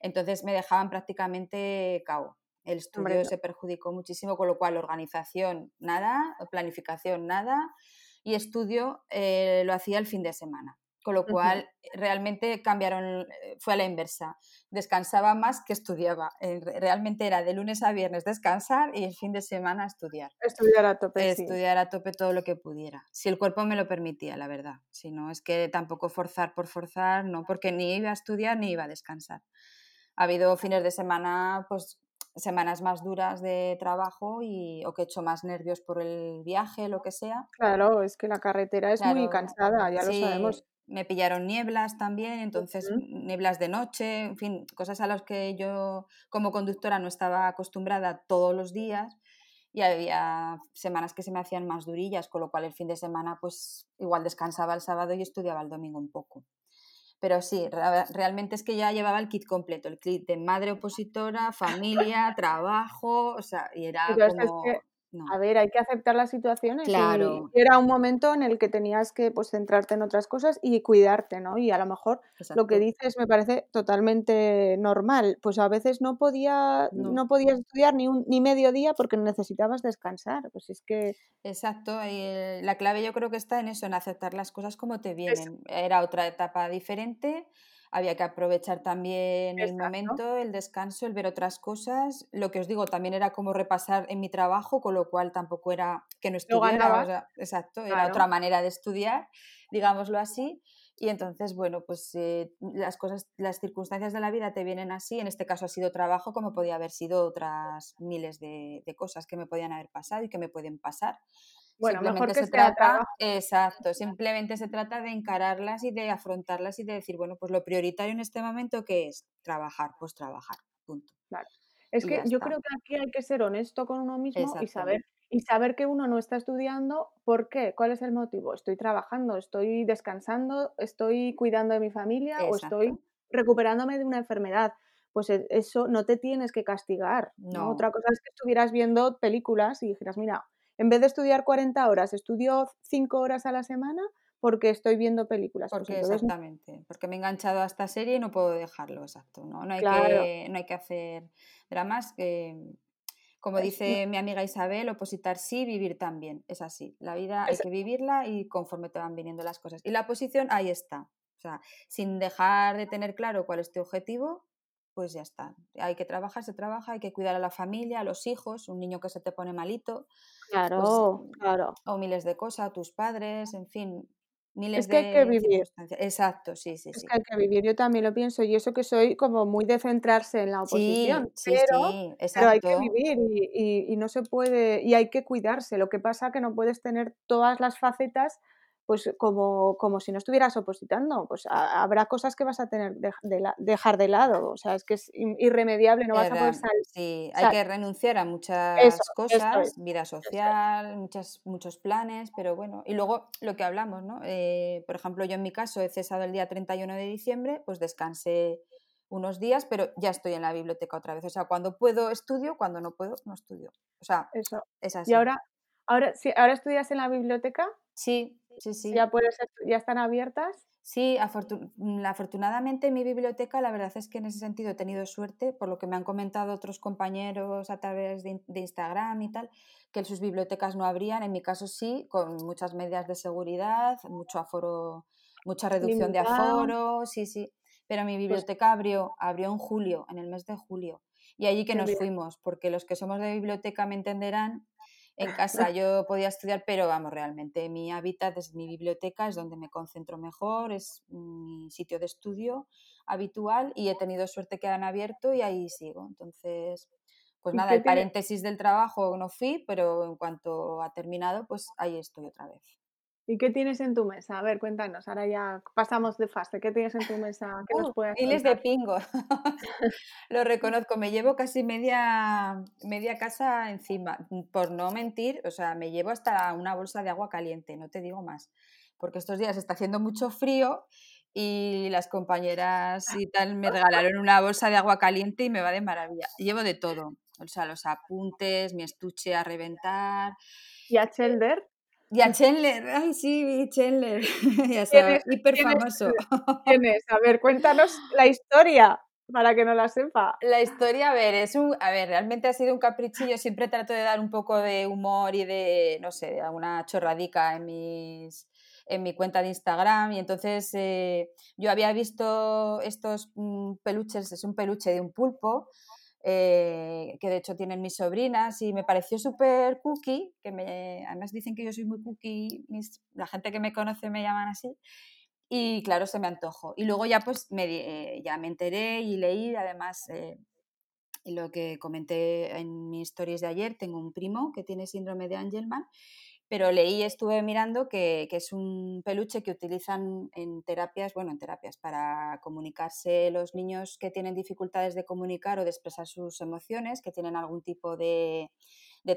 Entonces me dejaban prácticamente cao. El estudio se perjudicó muchísimo, con lo cual organización nada, planificación nada y estudio eh, lo hacía el fin de semana con lo cual realmente cambiaron, eh, fue a la inversa. Descansaba más que estudiaba. Eh, realmente era de lunes a viernes descansar y el fin de semana estudiar.
Estudiar a tope.
Estudiar a tope todo lo que pudiera. Si el cuerpo me lo permitía, la verdad. Si no, es que tampoco forzar por forzar, no, porque ni iba a estudiar ni iba a descansar. Ha habido fines de semana, pues semanas más duras de trabajo y, o que he hecho más nervios por el viaje, lo que sea.
Claro, es que la carretera es muy cansada, ya lo sabemos
me pillaron nieblas también, entonces nieblas de noche, en fin, cosas a las que yo como conductora no estaba acostumbrada todos los días y había semanas que se me hacían más durillas, con lo cual el fin de semana pues igual descansaba el sábado y estudiaba el domingo un poco. Pero sí, realmente es que ya llevaba el kit completo, el kit de madre opositora, familia, trabajo, o sea, y era como...
A ver, hay que aceptar las situaciones. Claro. Y era un momento en el que tenías que pues, centrarte en otras cosas y cuidarte, ¿no? Y a lo mejor lo que dices me parece totalmente normal. Pues a veces no podía, no, podías estudiar ni un ni medio día porque necesitabas descansar. Pues es que.
Exacto. Y la clave yo creo que está en eso, en aceptar las cosas como te vienen. Era otra etapa diferente había que aprovechar también el momento, el descanso, el ver otras cosas. Lo que os digo, también era como repasar en mi trabajo, con lo cual tampoco era que no estudiara. exacto, era otra manera de estudiar, digámoslo así. Y entonces, bueno, pues eh, las cosas, las circunstancias de la vida te vienen así. En este caso ha sido trabajo, como podía haber sido otras miles de, de cosas que me podían haber pasado y que me pueden pasar.
Bueno, mejor que se trata,
exacto, simplemente se trata de encararlas y de afrontarlas y de decir, bueno, pues lo prioritario en este momento que es trabajar, pues trabajar, punto.
Claro. Es que yo creo que aquí hay que ser honesto con uno mismo y saber y saber que uno no está estudiando, ¿por qué? ¿Cuál es el motivo? ¿Estoy trabajando? ¿Estoy descansando? ¿Estoy cuidando de mi familia? ¿O estoy recuperándome de una enfermedad? Pues e, eso no te tienes que castigar. ¿no? Otra cosa es que estuvieras viendo películas y dijeras, mira, en vez de estudiar 40 horas, estudio 5 horas a la semana porque estoy viendo películas.
Pues porque exactamente, porque me he enganchado a esta serie y no puedo dejarlo, exacto. No, no, hay, que, no hay que hacer dramas. como dice mi amiga Isabel, opositar sí, vivir también. Es así. La vida hay que vivirla y conforme te van viniendo las cosas. Y la oposición ahí está. O sea, sin dejar de tener claro cuál es tu objetivo, pues ya está. Hay que trabajar, se trabaja, hay que cuidar a la familia, a los hijos, un niño que se te pone malito.
Pues, claro, claro.
O miles de cosas, tus padres, en fin, miles
es que hay que vivir.
Exacto, sí, sí,
es
sí.
que hay que vivir, yo también lo pienso, y eso que soy como muy de centrarse en la oposición, sí, pero, sí, pero, hay que vivir y, y, no se puede, y hay que cuidarse, lo que pasa que no puedes tener todas las facetas pues como, como si no estuvieras opositando, pues habrá cosas que vas a tener de, dejar de lado, o sea, es que es irremediable, no vas a poder salir.
Sí, hay que renunciar a muchas cosas, vida social, muchas, muchos planes, pero bueno, y luego lo que hablamos, ¿no? Eh, por ejemplo, yo en mi caso he cesado el día 31 de diciembre, pues descansé unos días, pero ya estoy en la biblioteca otra vez, o sea, cuando puedo estudio, cuando no puedo no estudio, o sea,
Eso.
es así.
Y ahora, ahora, sí, ahora estudias en la biblioteca.
Sí, Sí, sí.
¿Ya, puedes, ¿Ya están abiertas?
Sí, mm, afortunadamente mi biblioteca, la verdad es que en ese sentido he tenido suerte, por lo que me han comentado otros compañeros a través de, Instagram y tal, que sus bibliotecas no abrían, en mi caso sí, con muchas medidas de seguridad, mucho aforo, mucha reducción de aforo, sí, sí. Pero mi pues biblioteca abrió, abrió en julio, en el mes de julio. Y allí que nos fuimos, porque los que somos de biblioteca me entenderán En casa yo podía estudiar, pero vamos, realmente mi hábitat es mi biblioteca, es donde me concentro mejor, es mi sitio de estudio habitual y he tenido suerte que han abierto y ahí sigo. Entonces, pues nada, el paréntesis del trabajo no fui, pero en cuanto ha terminado, pues ahí estoy otra vez.
¿Y qué tienes en tu mesa? A ver, cuéntanos, ahora ya pasamos de fase. ¿Qué tienes en tu mesa? ¿Qué nos
uh, miles de pingo. Lo reconozco, me llevo casi media, media casa encima. Por no mentir, o sea, me llevo hasta una bolsa de agua caliente, no te digo más. Porque estos días está haciendo mucho frío y las compañeras y tal me regalaron una bolsa de agua caliente y me va de maravilla. Llevo de todo, o sea, los apuntes, mi estuche a reventar.
¿Y a Chelder?
Y a Chandler, ay sí, Chandler, ya sabes, hiper famoso.
¿Quién es? A ver, cuéntanos la historia para que no la sepa.
La historia, a ver, es un, a ver, realmente ha sido un caprichillo, siempre trato de dar un poco de humor y de, no sé, de alguna chorradica en mis en mi cuenta de Instagram y entonces eh, yo había visto estos mm, peluches, es un peluche de un pulpo eh, que de hecho tienen mis sobrinas y me pareció súper cookie, que me, además dicen que yo soy muy cookie, la gente que me conoce me llaman así, y claro, se me antojó. Y luego ya pues me, eh, ya me enteré y leí, además eh, lo que comenté en mis stories de ayer, tengo un primo que tiene síndrome de Angelman pero leí, estuve mirando que, es un peluche que utilizan en terapias, bueno, en terapias para comunicarse los niños que tienen dificultades de comunicar o de expresar sus emociones, que tienen algún tipo de,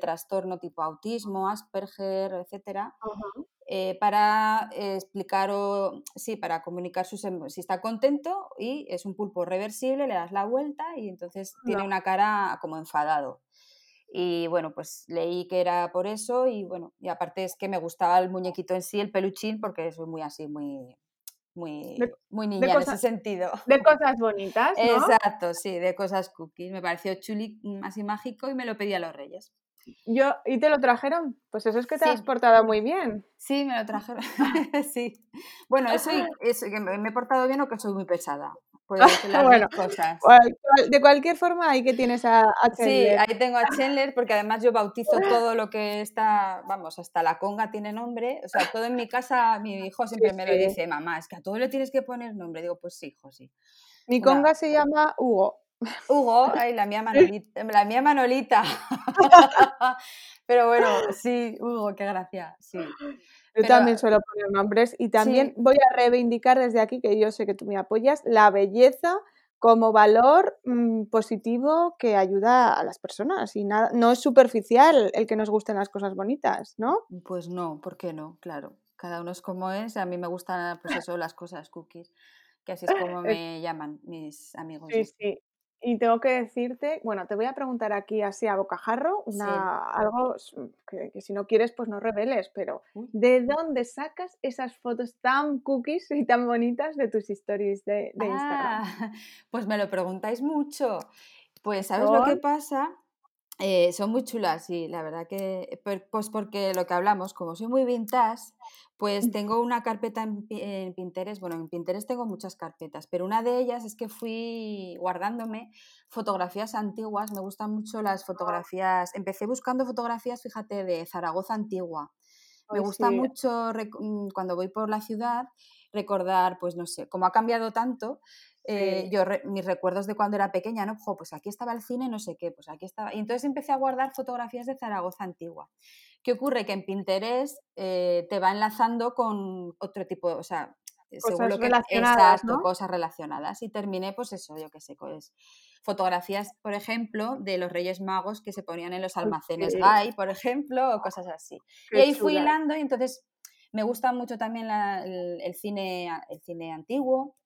trastorno tipo autismo, Asperger, etcétera, eh, para explicar o sí, para comunicar sus si está contento y es un pulpo reversible, le das la vuelta y entonces tiene una cara como enfadado. Y bueno, pues leí que era por eso y bueno, y aparte es que me gustaba el muñequito en sí, el peluchín, porque soy muy así, muy, muy, muy niña en ese sentido.
De cosas bonitas, ¿no?
Exacto, sí, de cosas cookies. Me pareció chuli, mm, así mágico y me lo pedí a los reyes.
Yo, ¿Y te lo trajeron? Pues eso es que te has portado muy bien.
Sí, me lo trajeron. sí. Bueno, eso, es que me he portado bien o que soy muy pesada.
Bueno, cosas. de cualquier forma, ahí que tienes a, a
Chandler. Sí, ahí tengo a Chandler porque además yo bautizo todo lo que está, vamos, hasta la conga tiene nombre. O sea, todo en mi casa, mi hijo siempre me lo dice, mamá, es que a todo le tienes que poner nombre. Digo, pues sí, hijo, sí.
Mi conga se llama Hugo.
Hugo, ay, la mía Manolita. La mía Manolita. Pero bueno, sí, Hugo, qué gracia, sí.
Yo también suelo poner nombres y también voy a reivindicar desde aquí, que yo sé que tú me apoyas, la belleza como valor mm, positivo que ayuda a las personas y nada, no es superficial el que nos gusten las cosas bonitas, ¿no?
Pues no, ¿por qué no? Claro, cada uno es como es, a mí me gustan pues eso, las cosas cookies, que así es como me llaman mis amigos.
Sí, sí, y tengo que decirte, bueno, te voy a preguntar aquí así a bocajarro, una, algo que, si no quieres pues no reveles, pero ¿de dónde sacas esas fotos tan cookies y tan bonitas de tus stories de, Instagram?
Ah, pues me lo preguntáis mucho. Pues ¿sabes lo que pasa? Eh, son muy chulas, sí, la verdad que, pues porque lo que hablamos, como soy muy vintage, pues tengo una carpeta en, Pinterest, bueno, en Pinterest tengo muchas carpetas, pero una de ellas es que fui guardándome fotografías antiguas, me gustan mucho las fotografías, empecé buscando fotografías, fíjate, de Zaragoza antigua. Me gusta mucho mm, cuando voy por la ciudad recordar, pues no sé, como ha cambiado tanto, eh, yo mis recuerdos de cuando era pequeña, ¿no? pues aquí estaba el cine, no sé qué, pues aquí estaba. Y entonces empecé a guardar fotografías de Zaragoza antigua. ¿Qué ocurre? Que en Pinterest eh, te va enlazando con otro tipo, o sea,
según lo que relacionadas,
cosas relacionadas. Y terminé, pues eso, yo qué sé, pues fotografías, por ejemplo, de los Reyes Magos que se ponían en los almacenes Gay, por ejemplo, o cosas así. y ahí fui hilando y entonces me gusta mucho también el, cine, el cine antiguo,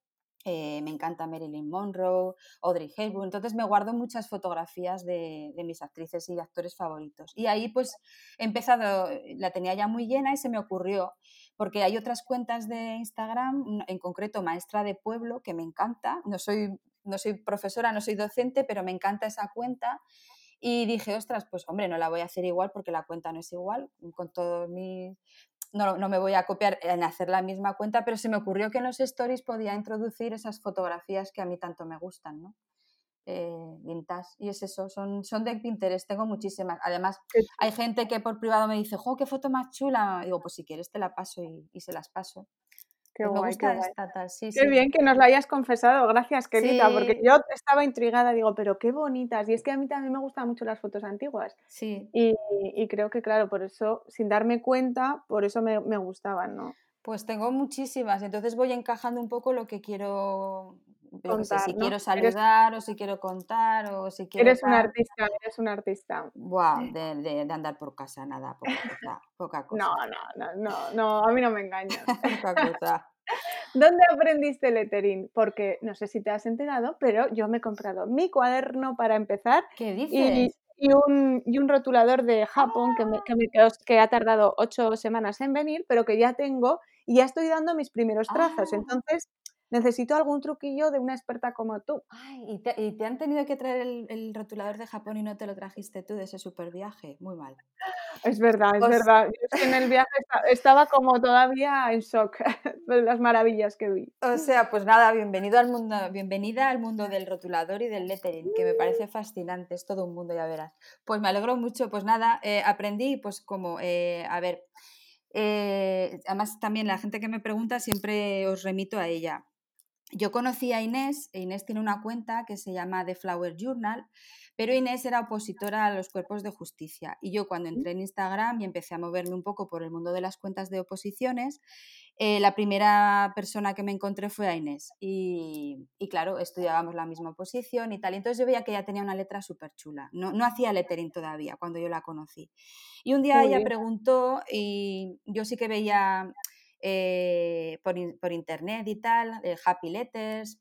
eh, me encanta Marilyn Monroe, Audrey Hepburn, entonces me guardo muchas fotografías de, mis actrices y actores favoritos. Y ahí pues he empezado, la tenía ya muy llena y se me ocurrió, porque hay otras cuentas de Instagram, en concreto Maestra de Pueblo, que me encanta, no soy, no soy profesora, no soy docente, pero me encanta esa cuenta. Y dije, ostras, pues hombre, no la voy a hacer igual porque la cuenta no es igual, con todos mis no, no, me voy a copiar en hacer la misma cuenta, pero se me ocurrió que en los stories podía introducir esas fotografías que a mí tanto me gustan, ¿no? eh, vintage. Y es eso, son, son de Pinterest, tengo muchísimas. Además, hay gente que por privado me dice, ¡jo, qué foto más chula! digo, pues si quieres te la paso y, se las paso.
Qué pues guay, qué Esta, Sí, qué bien que nos lo hayas confesado, gracias querida, porque yo estaba intrigada, digo, pero qué bonitas. Y es que a mí también me gustan mucho las fotos antiguas.
Sí.
Y, y creo que, claro, por eso, sin darme cuenta, por eso me, me gustaban, ¿no?
Pues tengo muchísimas, entonces voy encajando un poco lo que quiero si quiero saludar o si quiero contar o si quiero...
Eres un artista, eres un artista.
Buah, de, de, andar por casa, nada, poca cosa. Poca cosa.
No, no, no, no, a mí no me engañas. poca cosa. ¿Dónde aprendiste lettering? Porque no sé si te has enterado, pero yo me he comprado mi cuaderno para empezar.
¿Qué dices?
Y, un, y un, rotulador de Japón que, me, que, me, que, ha tardado ocho semanas en venir, pero que ya tengo y ya estoy dando mis primeros trazos. Ah. Entonces, necesito algún truquillo de una experta como tú.
Ay, ¿y, te, han tenido que traer el, rotulador de Japón y no te lo trajiste tú de ese super viaje? Muy mal.
Es verdad, es pues verdad. en el viaje estaba como todavía en shock de las maravillas que vi.
O sea, pues nada, bienvenido al mundo, bienvenida al mundo del rotulador y del lettering, que me parece fascinante, es todo un mundo, ya verás. Pues me alegro mucho, pues nada, eh, aprendí, pues como, eh, a ver, eh, además también la gente que me pregunta siempre os remito a ella. Yo conocí a Inés, e Inés tiene una cuenta que se llama The Flower Journal, pero Inés era opositora a los cuerpos de justicia. Y yo cuando entré en Instagram y empecé a moverme un poco por el mundo de las cuentas de oposiciones, eh, la primera persona que me encontré fue a Inés. Y, claro, estudiábamos la misma oposición y tal. Y entonces yo veía que ella tenía una letra súper chula. No, no hacía lettering todavía cuando yo la conocí. Y un día ella preguntó y yo sí que veía eh, por, internet y tal, eh, Happy Letters,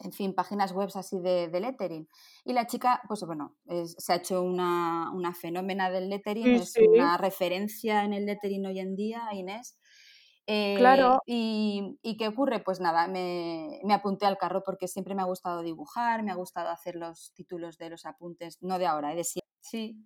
en fin, páginas web así de, lettering. Y la chica, pues bueno, se ha hecho una, una fenómena del lettering, es una referencia en el lettering hoy en día, Inés.
claro.
Eh, y, qué ocurre? Pues nada, me, apunté al carro porque siempre me ha gustado dibujar, me ha gustado hacer los títulos de los apuntes, no de ahora, de siempre. Sí.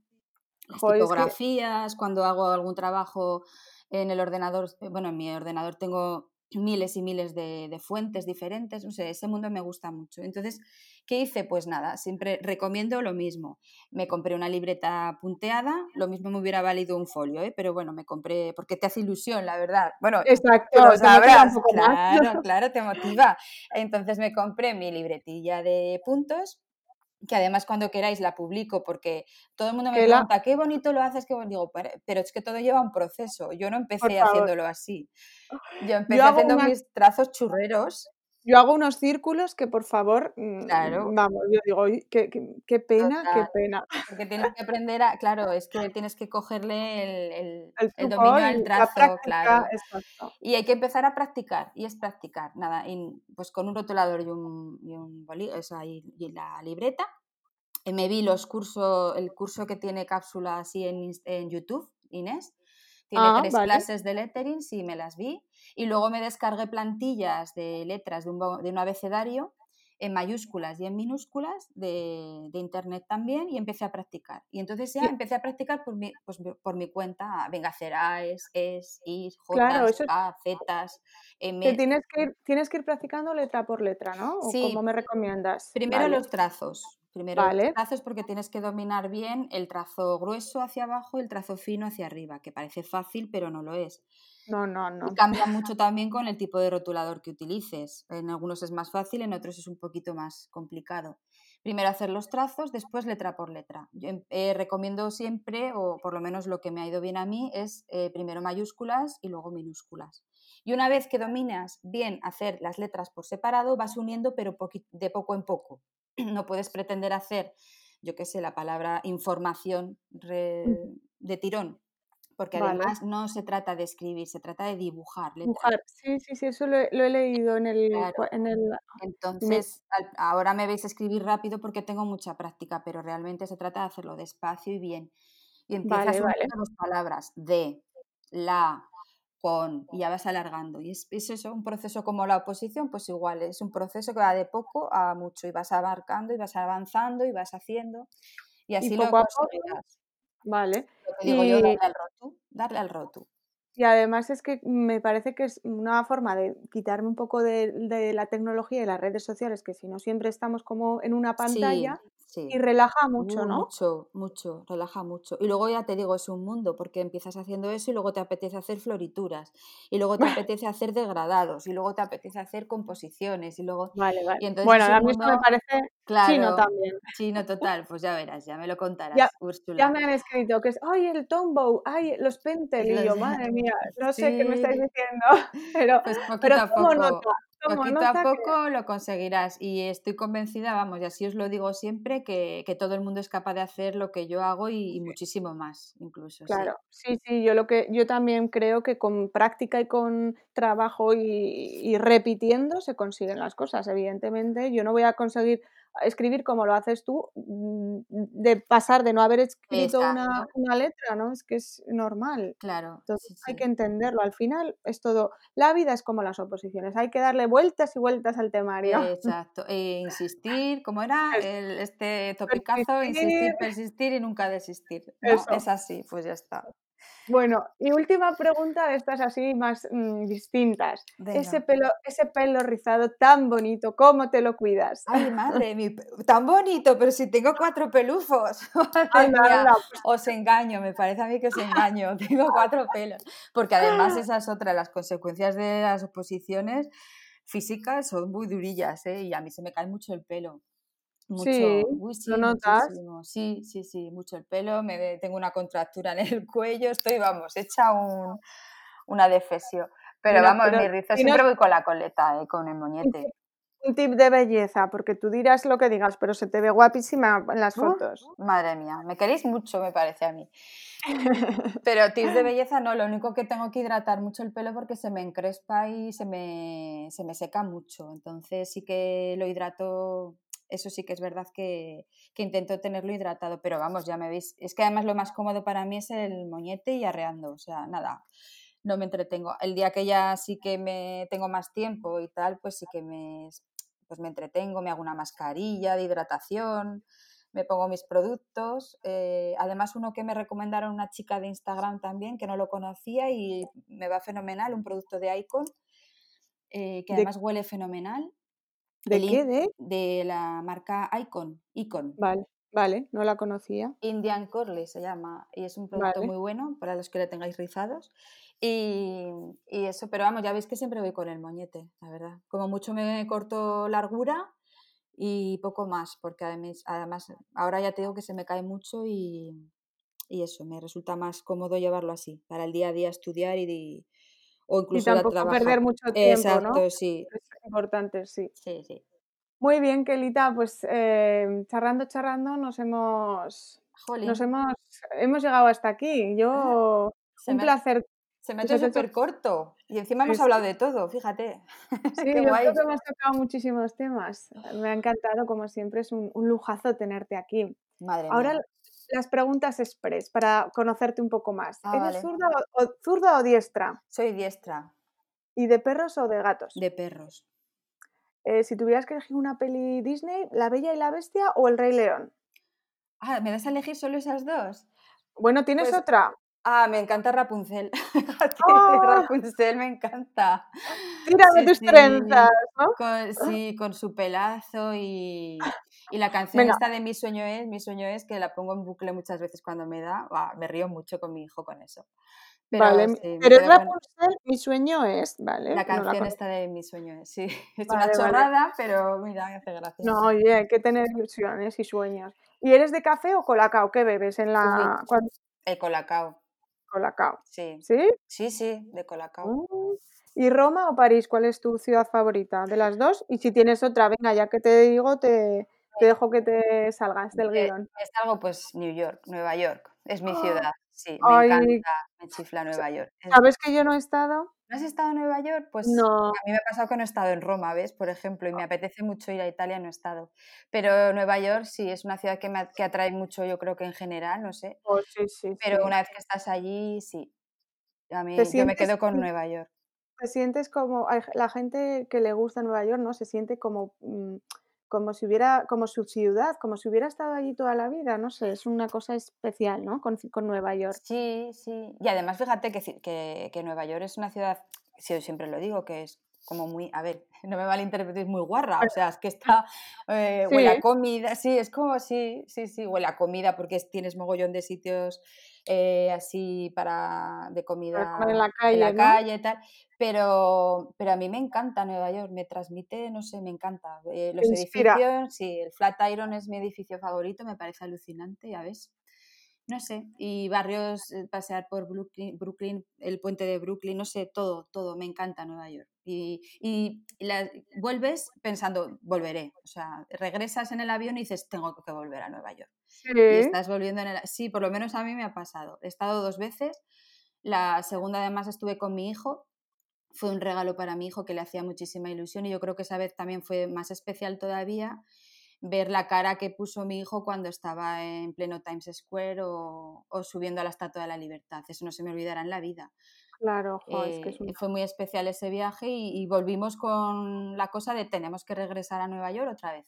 Las tipografías, cuando hago algún trabajo en el ordenador, eh, bueno, en mi ordenador tengo miles y miles de, fuentes diferentes, no sé, ese mundo me gusta mucho. Entonces, ¿qué hice? Pues nada, siempre recomiendo lo mismo. Me compré una libreta punteada, lo mismo me hubiera valido un folio, ¿eh? pero bueno, me compré, porque te hace ilusión, la verdad. Bueno,
Exacto,
lo sabrás, claro, claro, te motiva. Entonces me compré mi libretilla de puntos que además cuando queráis la publico porque todo el mundo me pregunta, qué bonito lo haces, qué digo, pero es que todo lleva un proceso, yo no empecé haciéndolo así, yo empecé haciendo mis trazos churreros
yo hago unos círculos que por favor, mm,
claro.
vamos, yo digo, qué, qué, pena, qué pena.
Porque tienes que aprender a, claro, es que tienes que cogerle el, el, dominio al trazo, claro. Y hay que empezar a practicar, y es practicar, nada, pues con un rotulador y un, y un o sea, y, la libreta. Eh, me vi los cursos, el curso que tiene cápsula así en, en YouTube, Inés, tiene ah, tres clases de lettering, sí, me las vi. Y luego me descargué plantillas de letras de un, de un abecedario en mayúsculas y en minúsculas de, de, internet también y empecé a practicar. Y entonces ya empecé a practicar por mi, pues, por mi cuenta, venga a hacer A's, E's, I's, J's, A, Z's.
M. tienes, que ir, tienes que ir practicando letra por letra, ¿no? ¿O sí. ¿Cómo me recomiendas?
Primero los trazos. Primero vale. trazos porque tienes que dominar bien el trazo grueso hacia abajo y el trazo fino hacia arriba, que parece fácil, pero no lo es.
No, no, no.
Y cambia mucho también con el tipo de rotulador que utilices. En algunos es más fácil, en otros es un poquito más complicado. Primero hacer los trazos, después letra por letra. Yo em, eh, recomiendo siempre, o por lo menos lo que me ha ido bien a mí, es eh, primero mayúsculas y luego minúsculas. Y una vez que dominas bien hacer las letras por separado, vas uniendo, pero de poco en poco. no puedes pretender hacer, yo qué sé, la palabra información de tirón, porque además no se trata de escribir, se trata de dibujar.
Dibujar, sí, sí, sí, eso lo, he leído en el... En el...
Entonces, ahora me veis escribir rápido porque tengo mucha práctica, pero realmente se trata de hacerlo despacio y bien. Y empiezas vale, las palabras de, la, con, y ya vas alargando. Y es, eso, un proceso como la oposición, pues igual, es un proceso que va de poco a mucho y vas abarcando y vas avanzando y vas haciendo y así lo conseguirás.
Vale.
Lo digo yo, darle al rotu, darle al rotu.
Y además es que me parece que es una forma de quitarme un poco de, de la tecnología y las redes sociales, que si no siempre estamos como en una pantalla y relaja mucho, ¿no?
Mucho, mucho, relaja mucho. Y luego ya te digo, es un mundo, porque empiezas haciendo eso y luego te apetece hacer florituras, y luego te apetece hacer degradados, y luego te apetece hacer composiciones, y luego...
Vale, vale. Y entonces bueno, a mí esto me parece claro, chino también.
Chino total, pues ya verás, ya me lo contarás,
ya, Ya me han escrito que es, ay, el tombow, ay, los pentel, y yo, madre mía, no sé qué me estáis diciendo, pero,
pues
pero
a poco. nota, Poquito a poco lo conseguirás y estoy convencida, vamos, y así os lo digo siempre, que, todo el mundo es capaz de hacer lo que yo hago y, muchísimo más, incluso.
Claro, sí. sí, yo lo que yo también creo que con práctica y con trabajo y, y repitiendo se consiguen las cosas. Evidentemente, yo no voy a conseguir escribir como lo haces tú, mm, de pasar de no haber escrito una, una, letra, ¿no? Es que es normal.
Claro.
Entonces hay que entenderlo. Al final es todo. La vida es como las oposiciones, hay que darle vueltas y vueltas al temario.
Exacto. E insistir, ¿cómo era? El, este topicazo, insistir, persistir y nunca desistir. Es así, pues ya está.
Bueno, y última pregunta estas así más mm, distintas. Ese pelo, ese pelo rizado tan bonito, ¿cómo te lo cuidas?
Ay, madre, mi, tan bonito, pero si tengo cuatro pelufos. Pues os engaño, me parece a mí que os engaño. Tengo cuatro pelos. Porque además esa es otra de las consecuencias de las oposiciones físicas, son muy durillas, ¿eh? Y a mí se me cae mucho el pelo.
Mucho, sí, ¿lo notas?
Sí, sí, sí, mucho el pelo, me, tengo una contractura en el cuello, estoy, vamos, hecha un, una defesio. Pero vamos, mi rizo siempre voy con la coleta, eh, con el moñete.
Un tip de belleza, porque tú dirás lo que digas, pero se te ve guapísima en las fotos.
madre mía, me queréis mucho, me parece a mí. Pero tips de belleza no, lo único que tengo que hidratar mucho el pelo porque se me encrespa y se me, se me seca mucho. Entonces sí que lo hidrato eso sí que es verdad que, intento tenerlo hidratado, pero vamos, ya me veis, es que además lo más cómodo para mí es el moñete y arreando, o sea, nada, no me entretengo. El día que ya sí que me tengo más tiempo y tal, pues sí que me, pues me entretengo, me hago una mascarilla de hidratación, me pongo mis productos. Eh, además, uno que me recomendaron una chica de Instagram también, que no lo conocía y me va fenomenal, un producto de Icon, eh, que además huele fenomenal.
¿De qué?
¿De? la marca Icon. Icon.
Vale, vale, no la conocía.
Indian Curly se llama y es un producto muy bueno para los que le tengáis rizados. Y, eso, pero vamos, ya veis que siempre voy con el moñete, la verdad. Como mucho me corto largura y poco más, porque además, además ahora ya tengo que se me cae mucho y, y eso, me resulta más cómodo llevarlo así, para el día a día estudiar y, o incluso
y tampoco perder mucho tiempo,
Exacto, sí.
Es importante, sí.
Sí, sí.
Muy bien, Kelita, pues eh, charrando, charrando, nos hemos, nos hemos, hemos llegado hasta aquí. Yo, un placer.
Se me ha hecho súper corto y encima hemos hablado de todo, fíjate.
Sí, yo creo que hemos tocado muchísimos temas. Me ha encantado, como siempre, es un, lujazo tenerte aquí.
Madre
Ahora,
mía
las preguntas express para conocerte un poco más. Ah, ¿Eres zurda o, diestra?
Soy diestra.
¿Y de perros o de gatos?
De perros.
Eh, si tuvieras que elegir una peli Disney, ¿La Bella y la Bestia o El Rey León?
Ah, ¿me das a elegir solo esas dos?
Bueno, ¿tienes pues otra?
Ah, me encanta Rapunzel. ¡Ah! Rapunzel me encanta.
Tírame tus trenzas, ¿no?
Con, sí, con su pelazo y, y la canción esta de Mi sueño es, Mi sueño es, que la pongo en bucle muchas veces cuando me da, me río mucho con mi hijo con eso.
Pero, vale, pero es Rapunzel, Mi sueño es, ¿vale?
La canción esta de Mi sueño es, sí. Es una chorrada, pero mira, me hace gracia.
No, oye, hay que tener ilusiones y sueños. ¿Y eres de café o colacao? ¿Qué bebes en la...?
El colacao.
Colacao.
Sí.
¿Sí?
Sí, sí, de Colacao.
Mm. ¿Y Roma o París? ¿Cuál es tu ciudad favorita de las dos? Y si tienes otra, venga, ya que te digo, te, te dejo que te salgas del guion.
Me salgo, pues, New York, Nueva York. Es mi ¡Ah! ciudad. Sí, me encanta, me chifla Nueva York.
¿Sabes que yo no he estado?
¿No has estado en Nueva York? Pues
no.
a mí me ha pasado que no he estado en Roma, ¿ves? Por ejemplo, y me apetece mucho ir a Italia, no he estado. Pero Nueva York sí, es una ciudad que me que atrae mucho, yo creo que en general, no sé.
Oh, sí, sí,
Pero una vez que estás allí, sí. A mí, yo me quedo con Nueva York.
Te sientes como, la gente que le gusta Nueva York, ¿no? Se siente como... Como si hubiera, como su ciudad, como si hubiera estado allí toda la vida, no sé, es una cosa especial, ¿no? Con, con Nueva York.
Sí, sí. Y además, fíjate que, que, que Nueva York es una ciudad, si yo siempre lo digo, que es como muy, a ver, no me malinterpretéis, muy guarra, o sea, es que está, eh, huele a comida, sí, es como, sí, sí, sí, huele a comida porque tienes mogollón de sitios eh, así para, de comida
en la calle,
en la calle y tal, pero, pero a mí me encanta Nueva York, me transmite, no sé, me encanta. Eh, los edificios, sí, el Flatiron es mi edificio favorito, me parece alucinante, ya ves no sé, y barrios, eh, pasear por Brooklyn, el puente de Brooklyn, no sé, todo, todo, me encanta Nueva York. Y, y vuelves pensando, volveré, o sea, regresas en el avión y dices, tengo que volver a Nueva York. Sí. Y estás volviendo en el... Sí, por lo menos a mí me ha pasado. He estado dos veces, la segunda además estuve con mi hijo, fue un regalo para mi hijo que le hacía muchísima ilusión y yo creo que esa vez también fue más especial todavía ver la cara que puso mi hijo cuando estaba en pleno Times Square o, subiendo a la Estatua de la Libertad. Eso no se me olvidará en la vida.
Claro, es que
eh, fue muy especial ese viaje y, volvimos con la cosa de tenemos que regresar a Nueva York otra vez.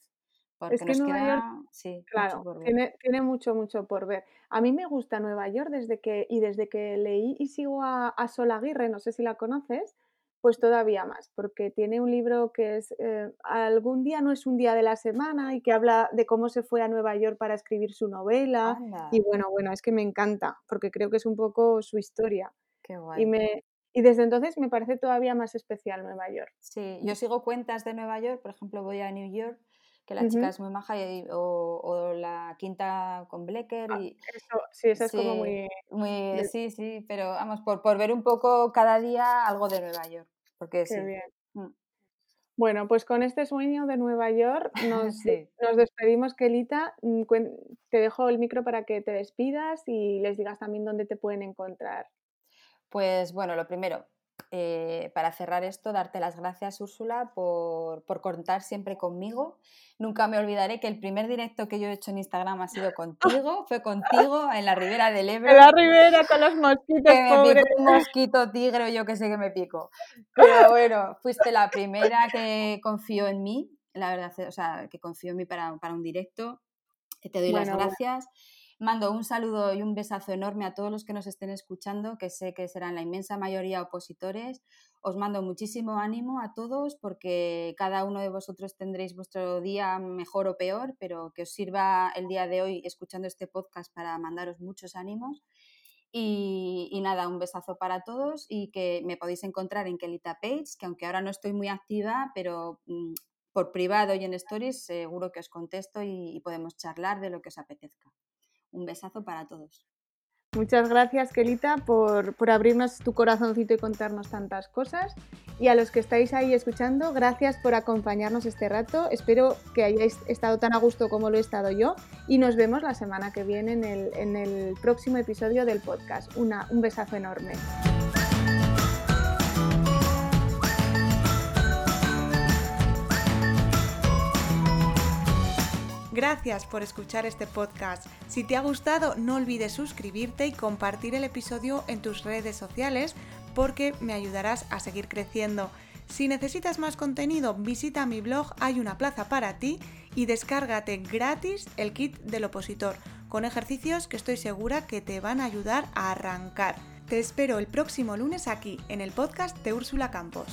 Porque es que Nueva York, sí, claro, tiene, tiene, mucho, mucho por ver. A mí me gusta Nueva York desde que, y desde que leí y sigo a, a Sol Aguirre, no sé si la conoces, pues todavía más, porque tiene un libro que es eh, Algún día no es un día de la semana y que habla de cómo se fue a Nueva York para escribir su novela. Y bueno, bueno, es que me encanta, porque creo que es un poco su historia.
Qué guay.
Y, me, y desde entonces me parece todavía más especial Nueva York.
Sí, yo sigo cuentas de Nueva York, por ejemplo, voy a New York que la chica es muy maja, o, la quinta con Blecker.
Ah,
y,
eso, sí, eso es como muy...
muy sí, sí, pero vamos, por, por ver un poco cada día algo de Nueva York. Porque
Qué bien. Mm. Bueno, pues con este sueño de Nueva York nos, nos despedimos, Kelita. Mm, te dejo el micro para que te despidas y les digas también dónde te pueden encontrar.
Pues bueno, lo primero, eh, para cerrar esto, darte las gracias, Úrsula, por, contar siempre conmigo. Nunca me olvidaré que el primer directo que yo he hecho en Instagram ha sido contigo, fue contigo en la ribera del Ebro.
En la ribera con los mosquitos,
que me un mosquito tigre yo que sé que me pico. Pero bueno, fuiste la primera que confió en mí, la verdad, o sea, que confió en mí para, un directo. Te doy las gracias. Mando un saludo y un besazo enorme a todos los que nos estén escuchando, que sé que serán la inmensa mayoría opositores. Os mando muchísimo ánimo a todos porque cada uno de vosotros tendréis vuestro día mejor o peor, pero que os sirva el día de hoy escuchando este podcast para mandaros muchos ánimos. Y, nada, un besazo para todos y que me podéis encontrar en Kelita Page, que aunque ahora no estoy muy activa, pero mm, por privado y en stories seguro que os contesto y podemos charlar de lo que os apetezca. Un besazo para todos.
Muchas gracias, Kelita, por, por, abrirnos tu corazoncito y contarnos tantas cosas. Y a los que estáis ahí escuchando, gracias por acompañarnos este rato. Espero que hayáis estado tan a gusto como lo he estado yo. Y nos vemos la semana que viene en el, en el próximo episodio del podcast. Una, un besazo enorme.
Gracias por escuchar este podcast. Si te ha gustado, no olvides suscribirte y compartir el episodio en tus redes sociales porque me ayudarás a seguir creciendo. Si necesitas más contenido, visita mi blog Hay una plaza para ti y descárgate gratis el kit del opositor con ejercicios que estoy segura que te van a ayudar a arrancar. Te espero el próximo lunes aquí en el podcast de Úrsula Campos.